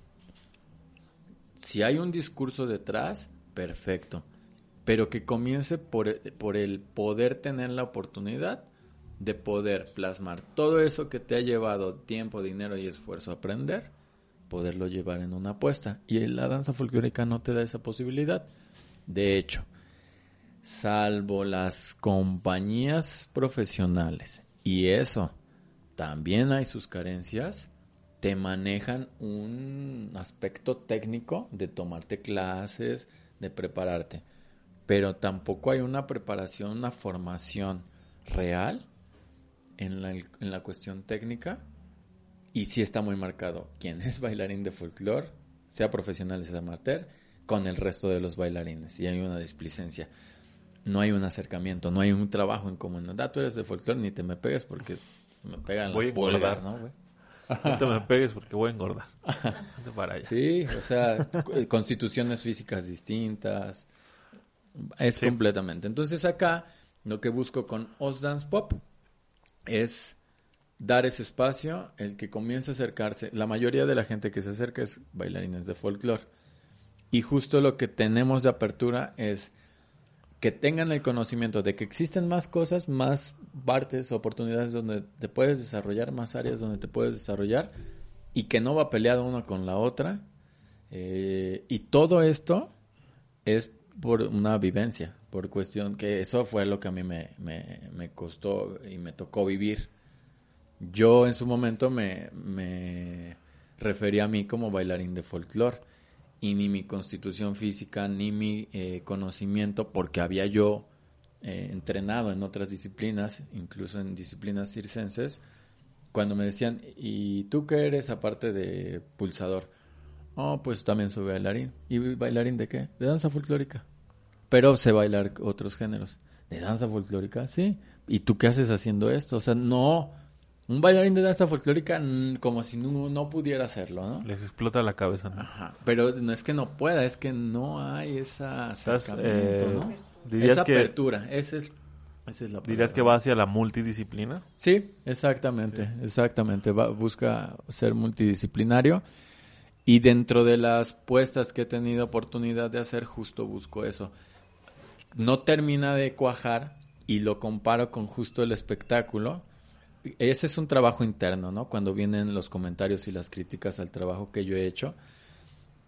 Si hay un discurso detrás, perfecto. Pero que comience por, por el poder tener la oportunidad de poder plasmar todo eso que te ha llevado tiempo, dinero y esfuerzo a aprender, poderlo llevar en una apuesta. Y la danza folclórica no te da esa posibilidad. De hecho, salvo las compañías profesionales, y eso también hay sus carencias, te manejan un aspecto técnico de tomarte clases, de prepararte, pero tampoco hay una preparación, una formación real en la, en la cuestión técnica. Y sí está muy marcado quién es bailarín de folclore, sea profesional, sea amateur, con el resto de los bailarines. Y hay una displicencia. No hay un acercamiento, no hay un trabajo en común. Ah, tú eres de folclore, ni te me pegues porque me pegan Voy a las engordar. ¿no, güey? <laughs> No te me pegues porque voy a engordar. Para allá. Sí, o sea, cu- constituciones físicas distintas. Es Sí. completamente. Entonces acá lo que busco con Os Dance Pop es dar ese espacio, el que comience a acercarse. La mayoría de la gente que se acerca es bailarines de folclore. Y justo lo que tenemos de apertura es que tengan el conocimiento de que existen más cosas, más partes, oportunidades donde te puedes desarrollar, más áreas donde te puedes desarrollar y que no va peleado una con la otra. Eh, y todo esto es por una vivencia, por cuestión que eso fue lo que a mí me, me costó y me tocó vivir yo en su momento me, me a mí como bailarín de folclore y ni mi constitución física ni mi eh, conocimiento, porque había yo eh, entrenado en otras disciplinas, incluso en disciplinas circenses, cuando me decían, ¿y tú qué eres aparte de pulsador? Oh, pues también soy bailarín. ¿Y bailarín de qué? De danza folclórica. Pero sé bailar otros géneros. ¿De danza folclórica? Sí. ¿Y tú qué haces haciendo esto? O sea, no, un bailarín de danza folclórica como si no, no, pudiera hacerlo, ¿no? Les explota la cabeza, ¿no? Ajá. Pero no es que no pueda, es que no hay esa acercamiento, eh, ¿no? Esa que, apertura, esa es, esa es la ¿Dirías que va hacia la multidisciplina? Sí, exactamente, exactamente. Va, busca ser multidisciplinario. Y dentro de las puestas que he tenido oportunidad de hacer, justo busco eso. No termina de cuajar y lo comparo con justo el espectáculo ese es un trabajo interno, ¿no? Cuando vienen los comentarios y las críticas al trabajo que yo he hecho,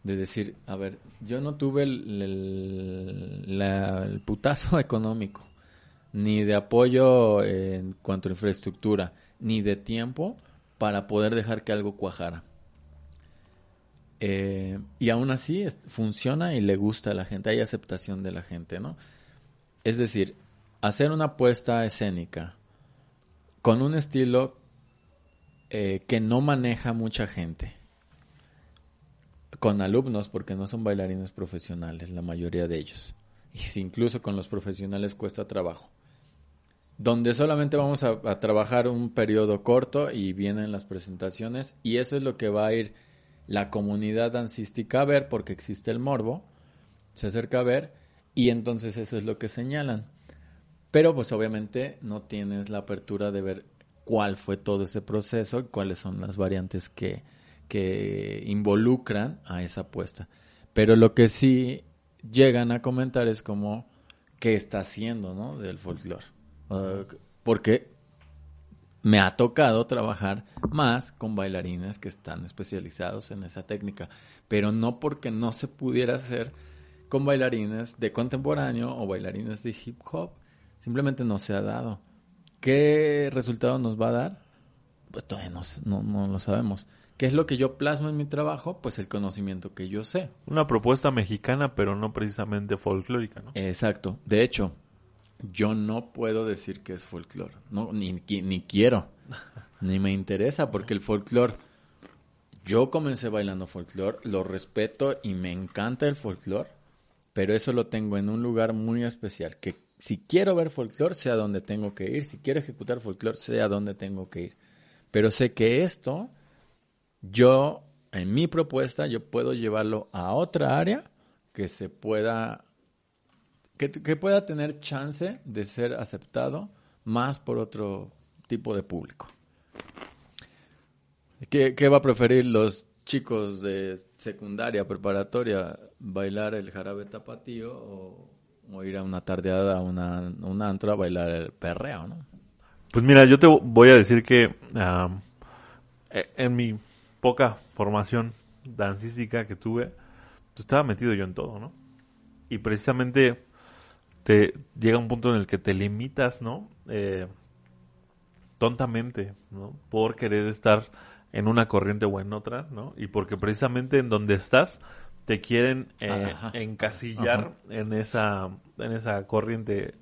de decir, a ver, yo no tuve el, putazo <laughs> económico, ni de apoyo en cuanto a infraestructura, ni de tiempo para poder dejar que algo cuajara. Eh, y aún así funciona y le gusta a la gente, hay aceptación de la gente, ¿no? Es decir, hacer una apuesta escénica, con un estilo eh, que no maneja mucha gente. Con alumnos, porque no son bailarines profesionales, la mayoría de ellos. Y si incluso con los profesionales cuesta trabajo. Donde solamente vamos a, a trabajar un periodo corto y vienen las presentaciones. Y eso es lo que va a ir la comunidad dancística a ver, porque existe el morbo. Se acerca a ver. Y entonces eso es lo que señalan pero pues obviamente no tienes la apertura de ver cuál fue todo ese proceso y cuáles son las variantes que, que involucran a esa apuesta. Pero lo que sí llegan a comentar es como qué está haciendo ¿no? del folclore. Porque me ha tocado trabajar más con bailarines que están especializados en esa técnica, pero no porque no se pudiera hacer con bailarines de contemporáneo o bailarines de hip hop, Simplemente no se ha dado. ¿Qué resultado nos va a dar? Pues todavía no, no, lo sabemos. ¿Qué es lo que yo plasmo en mi trabajo? Pues el conocimiento que yo sé. Una propuesta mexicana, pero no precisamente folclórica, ¿no? Exacto. De hecho, yo no puedo decir que es folclore. No, ni, ni quiero. <laughs> ni me interesa, porque el folclore... Yo comencé bailando folclore, lo respeto y me encanta el folclore, pero eso lo tengo en un lugar muy especial, que si quiero ver folclore, sé a dónde tengo que ir. Si quiero ejecutar folclore, sé a dónde tengo que ir. Pero sé que esto, yo, en mi propuesta, yo puedo llevarlo a otra área que se pueda, que, pueda tener chance de ser aceptado más por otro tipo de público. ¿Qué, qué va a preferir los chicos de secundaria, preparatoria, bailar el jarabe tapatío o o ir a una tardeada, a una, una antro a bailar el perreo, ¿no? Pues mira, yo te voy a decir que e, en mi poca formación dancística que tuve, pues estaba metido yo en todo, ¿no? Y precisamente te llega un punto en el que te limitas, ¿no? Eh, tontamente, ¿no? Por querer estar en una corriente o en otra, ¿no? Y porque precisamente en donde estás te quieren eh, encasillar en esa en esa corriente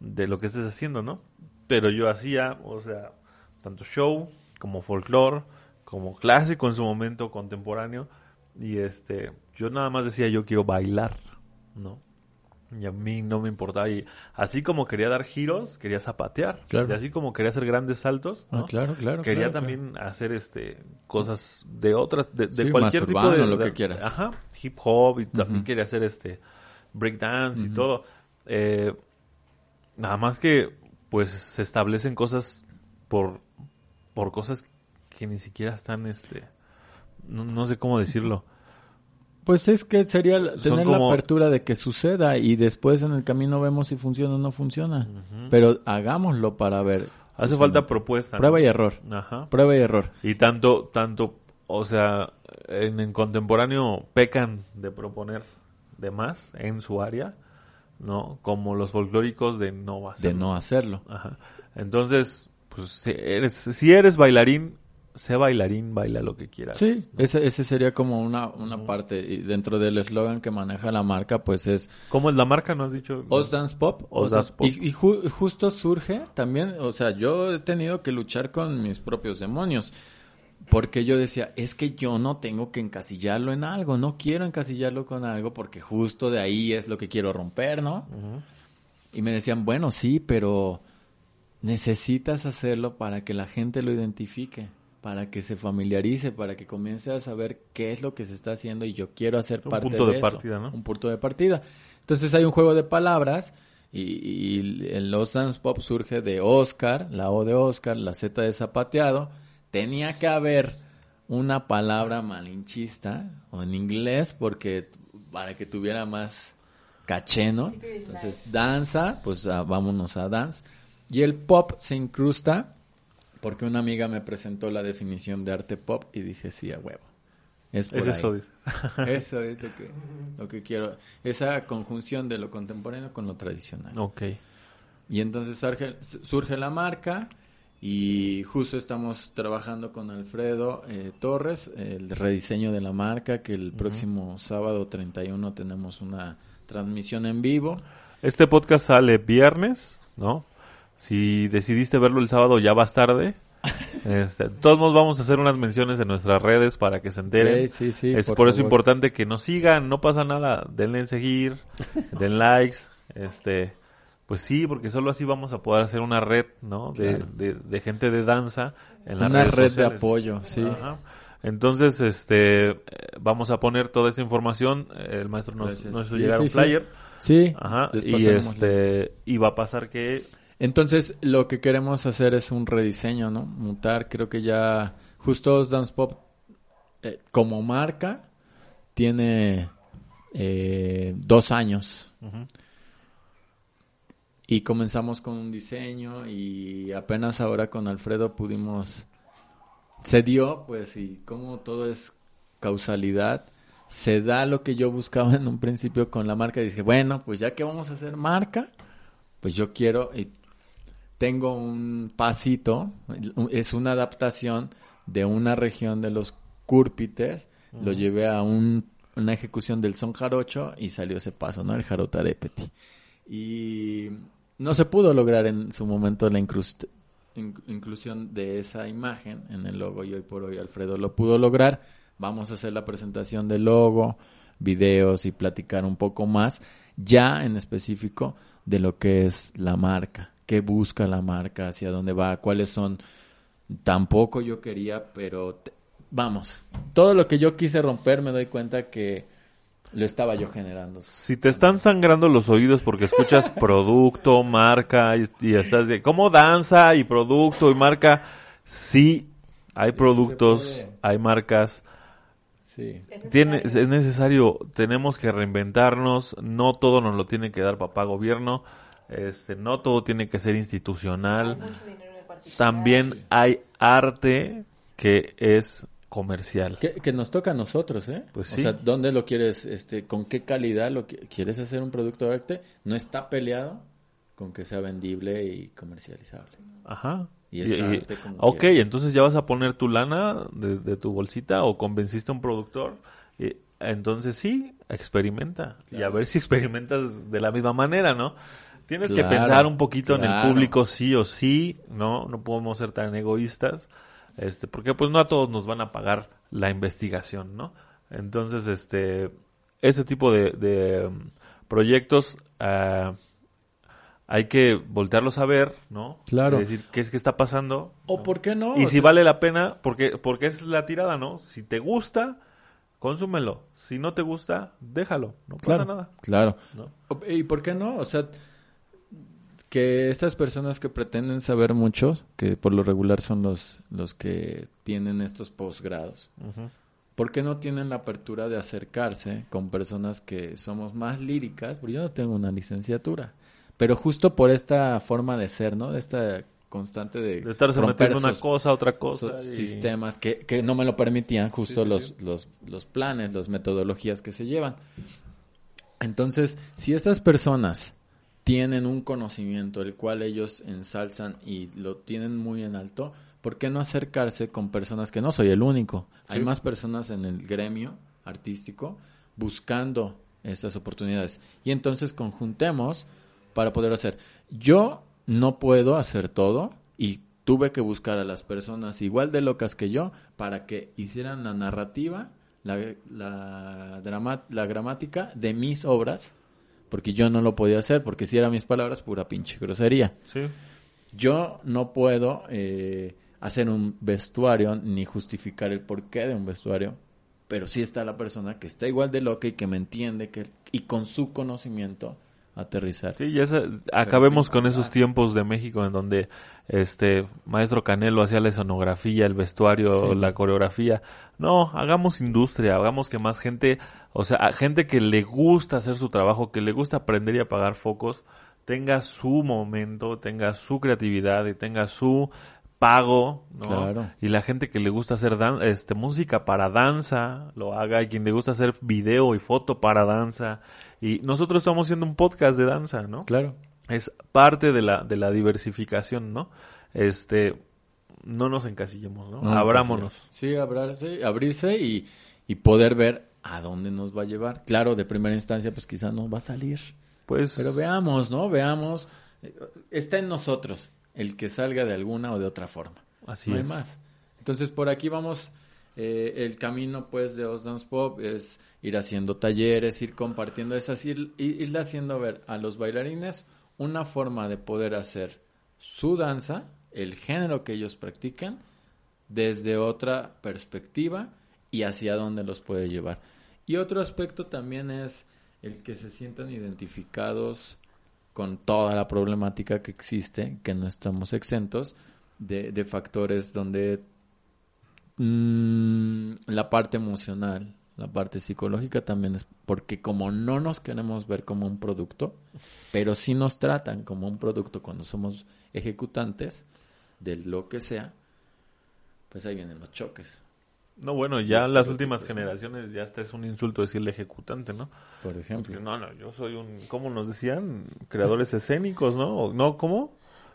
de lo que estés haciendo, ¿no? Pero yo hacía, o sea, tanto show como folclore, como clásico en su momento contemporáneo y este yo nada más decía yo quiero bailar, ¿no? Y a mí no me importaba. Y así como quería dar giros, quería zapatear. Y así como quería hacer grandes saltos, ah, claro, claro, quería también hacer este cosas de otras, de, cualquier tipo de, lo que quieras. Ajá, hip hop y también quería hacer este breakdance y todo. Eh, nada más que pues se establecen cosas por, por cosas que ni siquiera están, este, no, no sé cómo decirlo. Pues es que sería tener la apertura de que suceda y después en el camino vemos si funciona o no funciona. Pero hagámoslo para ver. Hace falta propuesta. Prueba y error. Ajá. Prueba y error. Y tanto, tanto, o sea, en, en contemporáneo pecan de proponer de más en su área, ¿no? Como los folclóricos de no hacerlo. De no hacerlo. Ajá. Entonces, pues, si eres, si eres bailarín, sé bailarín, baila lo que quieras. Sí, ese, ese sería como una, una parte. Y dentro del eslogan que maneja la marca, pues es ¿Cómo es la marca? ¿No has dicho? Oz Dance Pop. Oz o sea, Dance Pop. Y, y ju- justo surge también, o sea, yo he tenido que luchar con mis propios demonios. Porque yo decía, es que yo no tengo que encasillarlo en algo, no quiero encasillarlo con algo porque justo de ahí es lo que quiero romper, ¿no? Y me decían, bueno, sí, pero necesitas hacerlo para que la gente lo identifique, para que se familiarice, para que comience a saber qué es lo que se está haciendo y yo quiero hacer Un parte punto de, de eso. partida, ¿no? Un punto de partida. Entonces hay un juego de palabras y, y el Los Dance Pop surge de Oscar, la O de Oscar, la Z de zapateado. Tenía que haber una palabra malinchista o en inglés porque para que tuviera más caché, ¿no? Entonces, danza, pues ah, vámonos a dance. Y el pop se incrusta porque una amiga me presentó la definición de arte pop y dije, sí, a huevo. Es por Es ahí. eso, dice. <laughs> Eso es lo que, lo que quiero. Esa conjunción de lo contemporáneo con lo tradicional. Ok. Y entonces surge, surge la marca y justo estamos trabajando con Alfredo eh, Torres, el rediseño de la marca, que el próximo sábado 31 tenemos una transmisión en vivo. Este podcast sale viernes, ¿no? Si decidiste verlo el sábado ya vas tarde. <laughs> Este, todos modos vamos a hacer unas menciones en nuestras redes para que se enteren. Sí, sí, sí, es por por, eso importante que nos sigan, no pasa nada, denle en seguir, <laughs> den likes, este, pues sí, porque solo así vamos a poder hacer una red, ¿no? De, Claro. de, de gente de danza en las Una red de apoyo, sí. Ajá. Entonces, este, eh, vamos a poner toda esta información. El maestro nos, nos hizo Sí, llegar sí, un sí. flyer. Sí, Ajá. les Y este, y va a pasar que Entonces, lo que queremos hacer es un rediseño, ¿no? Mutar, creo que ya justo Dance Pop eh, como marca tiene eh, dos años. Y comenzamos con un diseño y apenas ahora con Alfredo pudimos se dio pues y como todo es causalidad. Se da lo que yo buscaba en un principio con la marca y dije bueno pues ya que vamos a hacer marca pues yo quiero y tengo un pasito es una adaptación de una región de los Cúrpites lo llevé a un- una ejecución del son jarocho y salió ese paso no el jarotarepeti y no se pudo lograr en su momento la inclusión de esa imagen en el logo y hoy por hoy Alfredo lo pudo lograr. Vamos a hacer la presentación del logo, videos y platicar un poco más ya en específico de lo que es la marca, qué busca la marca, hacia dónde va, cuáles son. Tampoco yo quería, pero vamos, todo lo que yo quise romper me doy cuenta que lo estaba yo generando. si te están sangrando los oídos porque escuchas <laughs> producto, marca y, y estás de cómo danza y producto y marca, sí hay productos, hay marcas. Sí. Es Tiene, necesario. es necesario, tenemos que reinventarnos, no todo nos lo tiene que dar papá gobierno, este, no todo tiene que ser Hay institucional. mucho dinero en el particular. También hay arte que es comercial. Que, que nos toca a nosotros, ¿eh? Pues o sí. sea, ¿dónde lo quieres, este, con qué calidad lo que, quieres hacer un producto de arte? No está peleado con que sea vendible y comercializable. Ajá. Y es arte como ok, entonces ya vas a poner tu lana de, de tu bolsita o convenciste a un productor. y entonces sí, experimenta. Y a ver si experimentas de la misma manera, ¿no? Tienes Claro, que pensar un poquito en el público sí o sí, ¿no? No podemos ser tan egoístas. Este, porque pues no a todos nos van a pagar la investigación, ¿no? Entonces, este, ese tipo de, de um, proyectos ah, hay que voltearlos a ver, ¿no? Claro. Y decir qué es que está pasando. ¿O por qué no? y si sea, vale la pena, porque, porque es la tirada, ¿no? Si te gusta, consúmelo. Si no te gusta, déjalo. No pasa Claro, nada. claro. ¿no? ¿Y por qué no? O sea, que estas personas que pretenden saber mucho, que por lo regular son los, los que tienen estos posgrados. ¿por qué no tienen la apertura de acercarse con personas que somos más líricas? Porque yo no tengo una licenciatura, pero justo por esta forma de ser, ¿no? De esta constante de, De estarse romper metiendo una cosa, otra cosa. y- sistemas que, que no me lo permitían justo Sí, sí, los, sí. Los, los planes, las metodologías que se llevan. Entonces, si estas personas tienen un conocimiento el cual ellos ensalzan y lo tienen muy en alto, ¿por qué no acercarse con personas que no soy el único? Hay más personas en el gremio artístico buscando esas oportunidades. Y entonces conjuntemos para poder hacer. Yo no puedo hacer todo y tuve que buscar a las personas igual de locas que yo para que hicieran la narrativa, la, la, drama- la gramática de mis obras, porque yo no lo podía hacer, porque si eran mis palabras, pura pinche grosería. Sí. Yo no puedo eh, hacer un vestuario ni justificar el porqué de un vestuario, pero sí está la persona que está igual de loca y que me entiende que, y con su conocimiento aterrizar. Sí, ya se- acabemos con esos tiempos de México en donde este maestro Canelo hacía la escenografía, el vestuario, Sí. la coreografía. No, hagamos industria, hagamos que más gente, o sea, a gente que le gusta hacer su trabajo, que le gusta aprender y apagar focos, tenga su momento, tenga su creatividad y tenga su pago, ¿no? Claro. Y la gente que le gusta hacer dan este música para danza lo haga y quien le gusta hacer video y foto para danza y nosotros estamos haciendo un podcast de danza, ¿no? Claro. Es parte de la de la diversificación, ¿no? Este no nos encasillemos, ¿no? No, Abrámonos. Sí, abrirse, abrirse y, y poder ver a dónde nos va a llevar. Claro, de primera instancia, pues quizá no va a salir. Pues Pero veamos, ¿no? Veamos. Está en nosotros el que salga de alguna o de otra forma. así no hay es. más. Entonces, por aquí vamos. eh, el camino, pues, de Os Dance Pop es ir haciendo talleres, ir compartiendo esas, ir, ir- irle haciendo ver a los bailarines una forma de poder hacer su danza, el género que ellos practican, desde otra perspectiva y hacia dónde los puede llevar. Y otro aspecto también es el que se sientan identificados con toda la problemática que existe, que no estamos exentos de, factores donde mm, la parte emocional, la parte psicológica también es porque como no nos queremos ver como un producto, pero sí nos tratan como un producto cuando somos ejecutantes de lo que sea, pues ahí vienen los choques, No, bueno, ya Este las últimas generaciones ya hasta es un insulto decirle ejecutante, ¿no? por ejemplo. Porque, no, no, yo soy un ¿cómo nos decían? Creadores escénicos, ¿no? No, ¿cómo?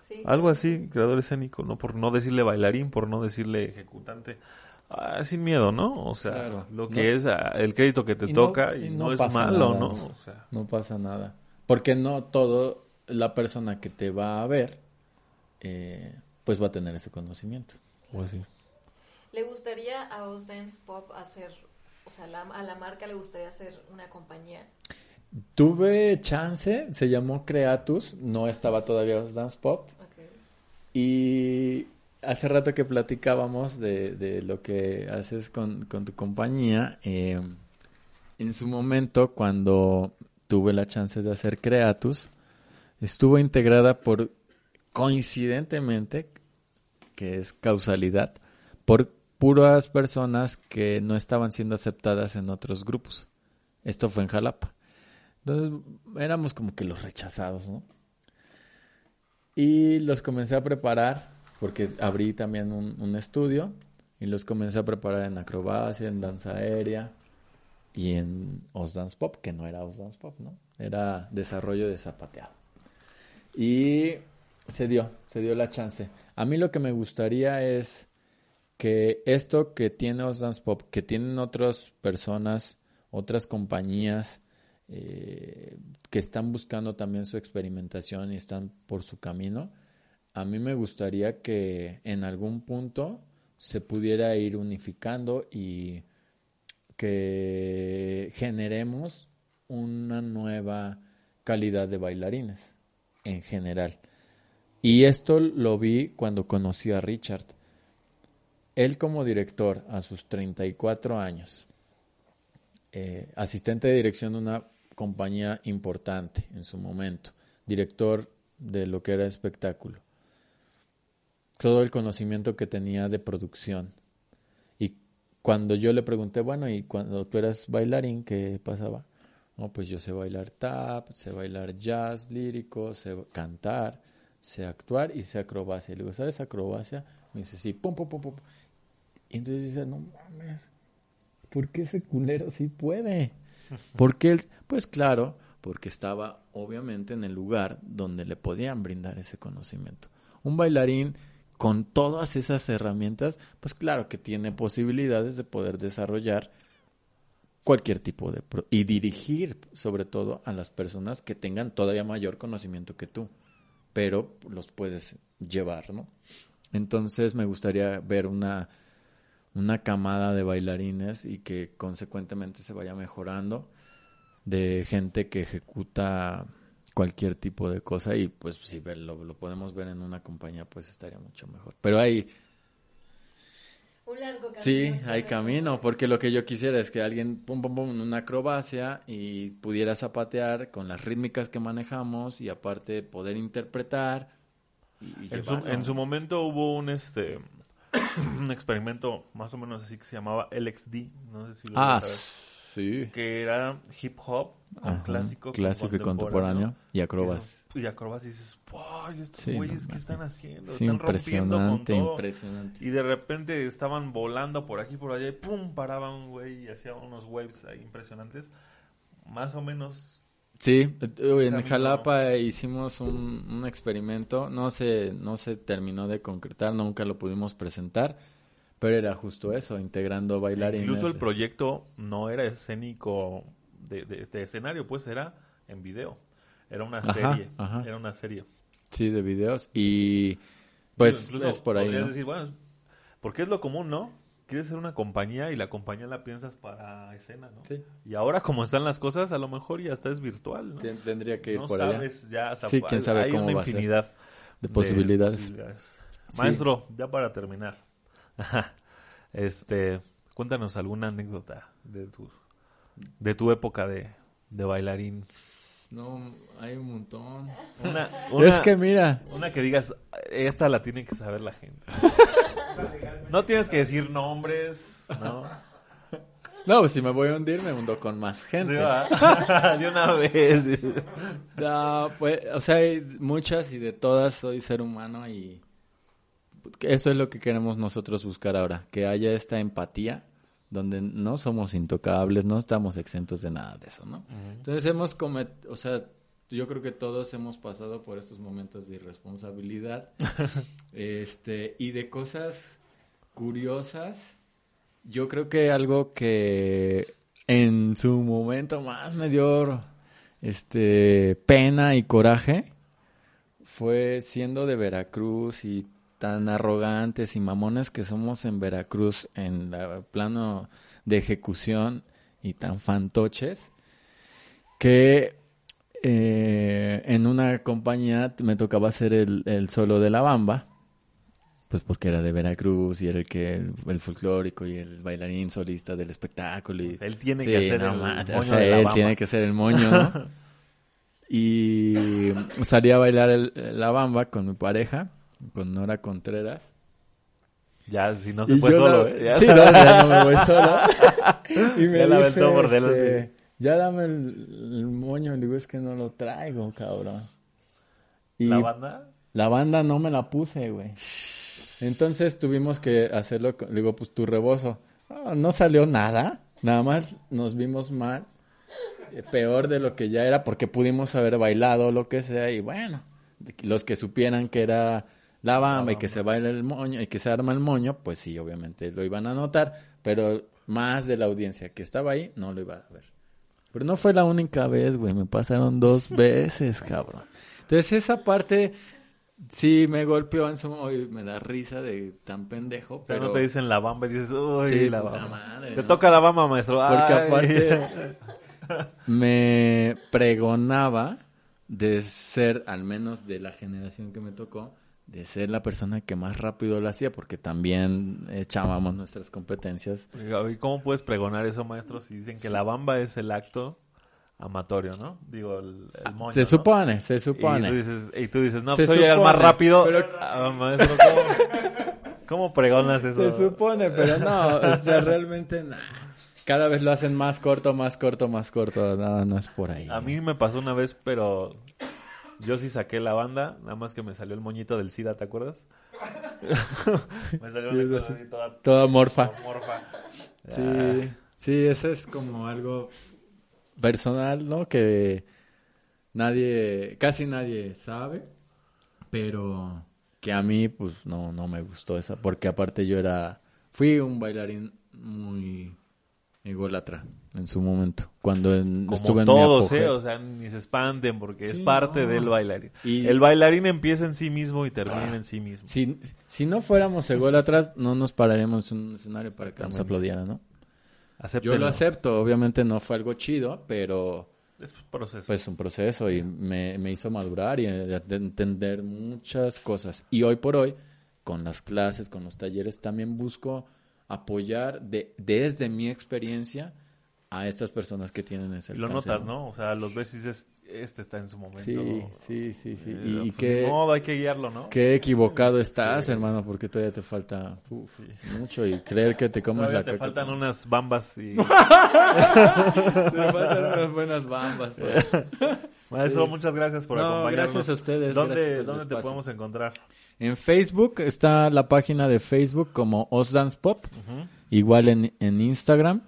Sí. Algo así, creador escénico, ¿no? Por no decirle bailarín, por no decirle ejecutante. Ah, sin miedo, ¿no? O sea, Claro. lo No. que es ah, el crédito que te Y no- toca y, y no, no es malo, nada, ¿no? ¿no? O sea, No pasa nada. Porque no todo la persona que te va a ver, eh, pues va a tener ese conocimiento. pues sí. ¿Le gustaría a Dance Pop hacer, o sea, la- a la marca le gustaría hacer una compañía? Tuve chance, se llamó Creatus, no estaba todavía Dance Pop. Y hace rato que platicábamos de, de lo que haces con, con tu compañía, eh, en su momento cuando tuve la chance de hacer Creatus, estuvo integrada por, coincidentemente, que es causalidad, por puras personas que no estaban siendo aceptadas en otros grupos. Esto fue en Jalapa. Entonces éramos como que los rechazados, ¿no? Y los comencé a preparar, porque abrí también un, estudio, y los comencé a preparar en acrobacia, en danza aérea y en Os Dance Pop, que no era Os Dance Pop, ¿no? Era desarrollo de zapateado. Y se dio, se dio la chance. A mí lo que me gustaría es que esto que tiene Os Dance Pop, que tienen otras personas, otras compañías, eh, que están buscando también su experimentación y están por su camino, a mí me gustaría que en algún punto se pudiera ir unificando y que generemos una nueva calidad de bailarines en general. Y esto lo vi cuando conocí a Richard. Él como director a sus 34 años, eh, asistente de dirección de una compañía importante en su momento, director de lo que era espectáculo. Todo el conocimiento que tenía de producción. Y cuando yo le pregunté, bueno, ¿y cuando tú eras bailarín, qué pasaba? No, pues yo sé bailar tap, sé bailar jazz lírico, sé cantar, sé actuar y sé acrobacia. Y le digo, ¿sabes acrobacia? Me dice, sí, pum, pum, pum, pum. Y entonces dice, no mames, ¿por qué ese culero sí puede? <laughs> Porque él, pues claro, porque estaba obviamente en el lugar donde le podían brindar ese conocimiento. Un bailarín con todas esas herramientas, pues claro que tiene posibilidades de poder desarrollar cualquier tipo de... y dirigir sobre todo a las personas que tengan todavía mayor conocimiento que tú, pero los puedes llevar, ¿no? Entonces me gustaría ver una, una camada de bailarines y que consecuentemente se vaya mejorando de gente que ejecuta cualquier tipo de cosa y pues si lo, lo podemos ver en una compañía pues estaría mucho mejor. Pero hay... Un largo camino. Sí, hay camino, porque lo que yo quisiera es que alguien, pum, pum, pum, en una acrobacia y pudiera zapatear con las rítmicas que manejamos y aparte poder interpretar. Y, en, su, en su momento hubo un este <coughs> un experimento más o menos así que se llamaba LXD, no sé si lo Ah, sí. que era hip hop con Ajá, clásico, clásico y contemporáneo y acrobas. Y acrobas y dices, ¡wow! ¿y estos Sí, no güeyes qué están haciendo? Sí, están rompiendo con todo. impresionante. Y de repente estaban volando por aquí por allá y ¡pum! Paraba un güey y hacía unos waves ahí impresionantes. Más o menos Sí, en. Jalapa hicimos un, un experimento, no se, no se terminó de concretar, nunca lo pudimos presentar, pero era justo eso, integrando bailarines. Incluso el proyecto no era escénico de, de- de escenario, pues era en video. Era una Ajá, serie. ajá. Era una serie. Sí, de videos y pues Incluso es por ahí, podrías ¿no? decir, bueno, porque es lo común, ¿no? Quieres ser una compañía y la compañía la piensas para escena, ¿no? Sí. Y ahora como están las cosas, a lo mejor ya hasta es virtual, ¿no? Ten- Tendría que ir no por allá sabes ya, hasta- Sí, quién sabe hay cómo una va a ser. infinidad de posibilidades. posibilidades. Sí. Maestro, ya para terminar, <laughs> este, cuéntanos alguna anécdota de tu, de tu época de, de bailarín. No, hay un montón. Una, una- Es que mira, una que digas, esta la tiene que saber la gente. No tienes que decir nombres, ¿no? no, pues si me voy a hundir me hundo con más gente. Sí, <laughs> de una vez. No, pues, o sea, hay muchas y de todas soy ser humano y eso es lo que queremos nosotros buscar ahora, que haya esta empatía donde no somos intocables, no estamos exentos de nada de eso, ¿no? Entonces hemos cometido, o sea, yo creo que todos hemos pasado por estos momentos de irresponsabilidad <laughs> este y de cosas curiosas. Yo creo que algo que en su momento más me dio este pena y coraje fue siendo de Veracruz y tan arrogantes y mamones que somos en Veracruz en el plano de ejecución y tan fantoches que eh, en una compañía me tocaba hacer el, el solo de la bamba pues porque era de Veracruz y era el que el, el folclórico y el bailarín solista del espectáculo y Él tiene Sí, que hacer no el moño o sea, de la él bamba. tiene que ser el moño, ¿no? <laughs> y salí a bailar el- la bamba con mi pareja, con Nora Contreras. Ya, si no se Y fue solo. la- ya. Sí, no, ya no me voy <laughs> solo. y me Ya la dice, por este, delante. ya dame el, el moño. Le digo, es que no lo traigo, cabrón. Y ¿La banda? la banda no me la puse, güey. Entonces tuvimos que hacerlo. digo, pues tu rebozo. Ah, no salió nada. Nada más nos vimos mal. eh, Peor de lo que ya era porque pudimos haber bailado lo que sea. Y bueno, los que supieran que era la bamba y que se baila el moño y que se arma el moño, pues sí, obviamente lo iban a notar. Pero más de la audiencia que estaba ahí no lo iba a ver. Pero no fue la única vez, güey. Me pasaron dos <laughs> veces, cabrón. Entonces esa parte sí me golpeó en su hoy me da risa de tan pendejo, O sea, pero no te dicen la bamba y dices, uy, Sí, la bamba. madre, te ¿no? toca la bamba, maestro. porque Ay. aparte <laughs> me pregonaba de ser, al menos de la generación que me tocó, de ser la persona que más rápido lo hacía, porque también echábamos nuestras competencias. ¿Y cómo puedes pregonar eso, maestro, si dicen que la bamba es el acto amatorio, ¿no? Digo, el, el moño, Se ¿no? supone, se Y tú supone. dices, y tú dices no, Se soy el más rápido. pero- Ah, maestro, ¿cómo, cómo pregonas eso? Se supone, pero no, o sea, realmente nah. Cada vez lo hacen más corto, más corto, más corto. Nada, no es por ahí. A mí me pasó una vez, pero yo sí saqué la banda, nada más que me salió el moñito del SIDA, ¿te acuerdas? <laughs> me salió una cosa así toda Toda morfa. morfa. Sí, sí, eso es como algo personal, ¿no? Que nadie, casi nadie sabe, pero que a mí, pues, no, no me gustó esa, porque aparte yo era, fui un bailarín muy ególatra en su momento, cuando en- Como estuve en mi todos, apogeo. ¿eh? O sea, ni se espanten porque es Sí, parte no. del bailarín. Y- El bailarín empieza en sí mismo y termina en sí mismo. Si, si no fuéramos ególatras, no nos pararíamos en un escenario para que nos Exactamente. aplaudiera, ¿no? Yo Acéptenlo. lo acepto, obviamente no fue algo chido, pero Es un proceso. pues un proceso y me, me hizo madurar y eh, de entender muchas cosas. Y hoy por hoy, con las clases, con los talleres, también busco apoyar de, desde mi experiencia a estas personas que tienen ese lo notas, ¿no? O sea, los ves y dices, este está en su momento. Sí, sí, sí, sí. Eh, Y, pues, qué, modo, hay que guiarlo, ¿no? qué equivocado estás, hermano, porque todavía te falta uf, mucho y creer que te comes Todavía la te caca. faltan unas bambas y... <laughs> <laughs> Te faltan unas buenas bambas. pues. Maestro, Sí. muchas gracias por No, acompañarnos. gracias a ustedes, ¿Dónde, por ¿dónde te podemos encontrar? En Facebook está la página de Facebook como Osdance Pop, igual en, en Instagram,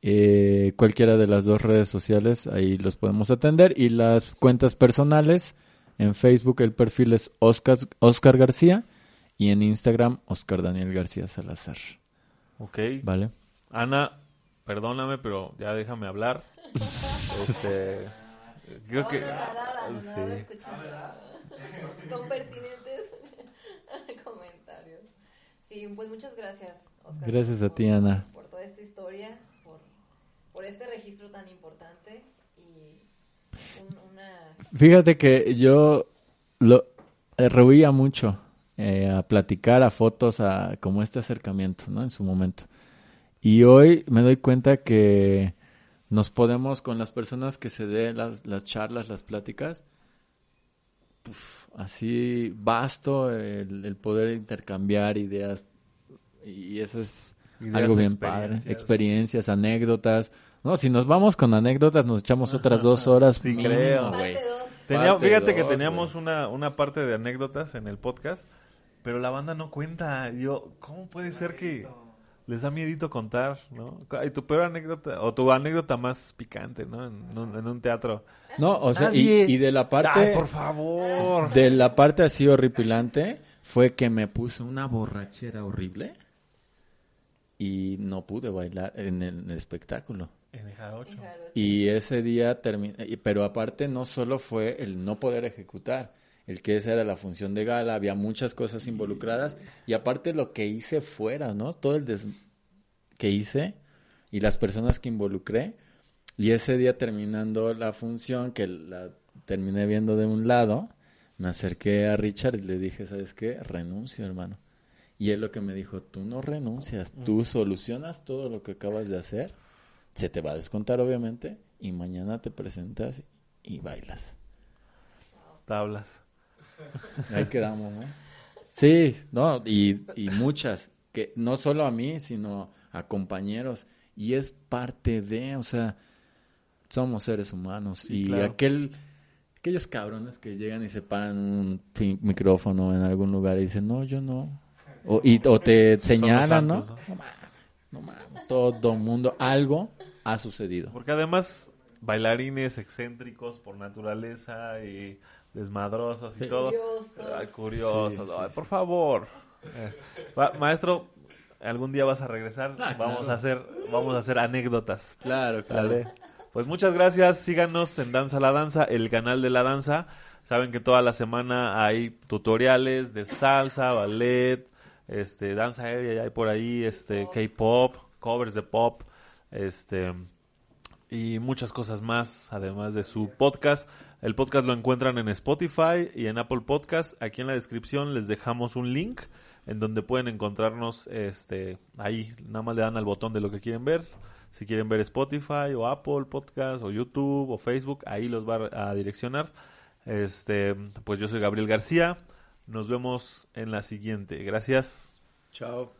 eh, cualquiera de las dos redes sociales, ahí los podemos atender. Y las cuentas personales, en Facebook el perfil es Oscar, Oscar García y en Instagram Oscar Daniel García Salazar. Ok. ¿Vale? Ana, perdóname, pero ya déjame hablar. Este, creo que... Nada, nada, sí. escuchando. Con pertinentes. Sí, pues muchas gracias, Oscar. Gracias a por- ti, Ana. Por toda esta historia, por, por este registro tan importante y un- una... Fíjate que yo lo eh, rehuía mucho eh, a platicar, a fotos, a como este acercamiento, ¿no? En su momento. Y hoy me doy cuenta que nos podemos, con las personas que se den las, las charlas, las pláticas, así vasto el, el poder intercambiar ideas. Y eso es Ideas, algo bien padre. experiencias. Experiencias, anécdotas. No, si nos vamos con anécdotas, nos echamos otras dos horas. Sí, mínimo, creo. güey. Parte dos. Tenía- Parte fíjate que teníamos una, una parte de anécdotas en el podcast, pero la banda no cuenta. Yo, ¿cómo puede ser que les da miedito contar, no? Y tu peor anécdota, o tu anécdota más picante, ¿no? En, un- en un teatro. No, o sea, y, y de la parte Ay, por favor. de la parte así horripilante fue que me puse una borrachera horrible y no pude bailar en el, en el espectáculo. En el Jarocho. Y ese día terminé, pero aparte no solo fue el no poder ejecutar, el que esa era la función de gala, había muchas cosas involucradas y aparte lo que hice fuera, ¿no? Todo el des que hice y las personas que involucré y ese día terminando la función que la terminé viendo de un lado, me acerqué a Richard y le dije, ¿sabes qué? Renuncio, hermano. Y él lo que me dijo, tú no renuncias, tú solucionas todo lo que acabas de hacer, se te va a descontar obviamente, y mañana te presentas y bailas. Tablas. Ahí quedamos, ¿no? Sí, no, y, y muchas, que no solo a mí, sino a compañeros, y es parte de, o sea, somos seres humanos, Sí, y claro. aquel, aquellos cabrones que llegan y se paran un micrófono en algún lugar y dicen, no, yo no, o, y, o te señalan, ¿no? santos, No mames, no mames, todo mundo, algo ha sucedido. Porque además, bailarines excéntricos por naturaleza y desmadrosos y Sí. todo. Curiosos. Ay, curiosos. Sí, sí, Ay, por favor. Eh, va- maestro, algún día vas a regresar. Ah, vamos claro. a hacer, vamos a hacer anécdotas. Claro, ¿vale? Pues muchas gracias. Síganos en Danza la Danza, el canal de la danza. Saben que toda la semana hay tutoriales de salsa, ballet, este, danza aérea, ya hay por ahí, este, K-pop, covers de pop, este, y muchas cosas más, además de su podcast. El podcast lo encuentran en Spotify y en Apple Podcast. Aquí en la descripción les dejamos un link en donde pueden encontrarnos, este, ahí nada más le dan al botón de lo que quieren ver, Si quieren ver Spotify o Apple Podcast o YouTube o Facebook, ahí los va a direccionar. Este, pues yo soy Gabriel García. Nos vemos en la siguiente. Gracias. Chao.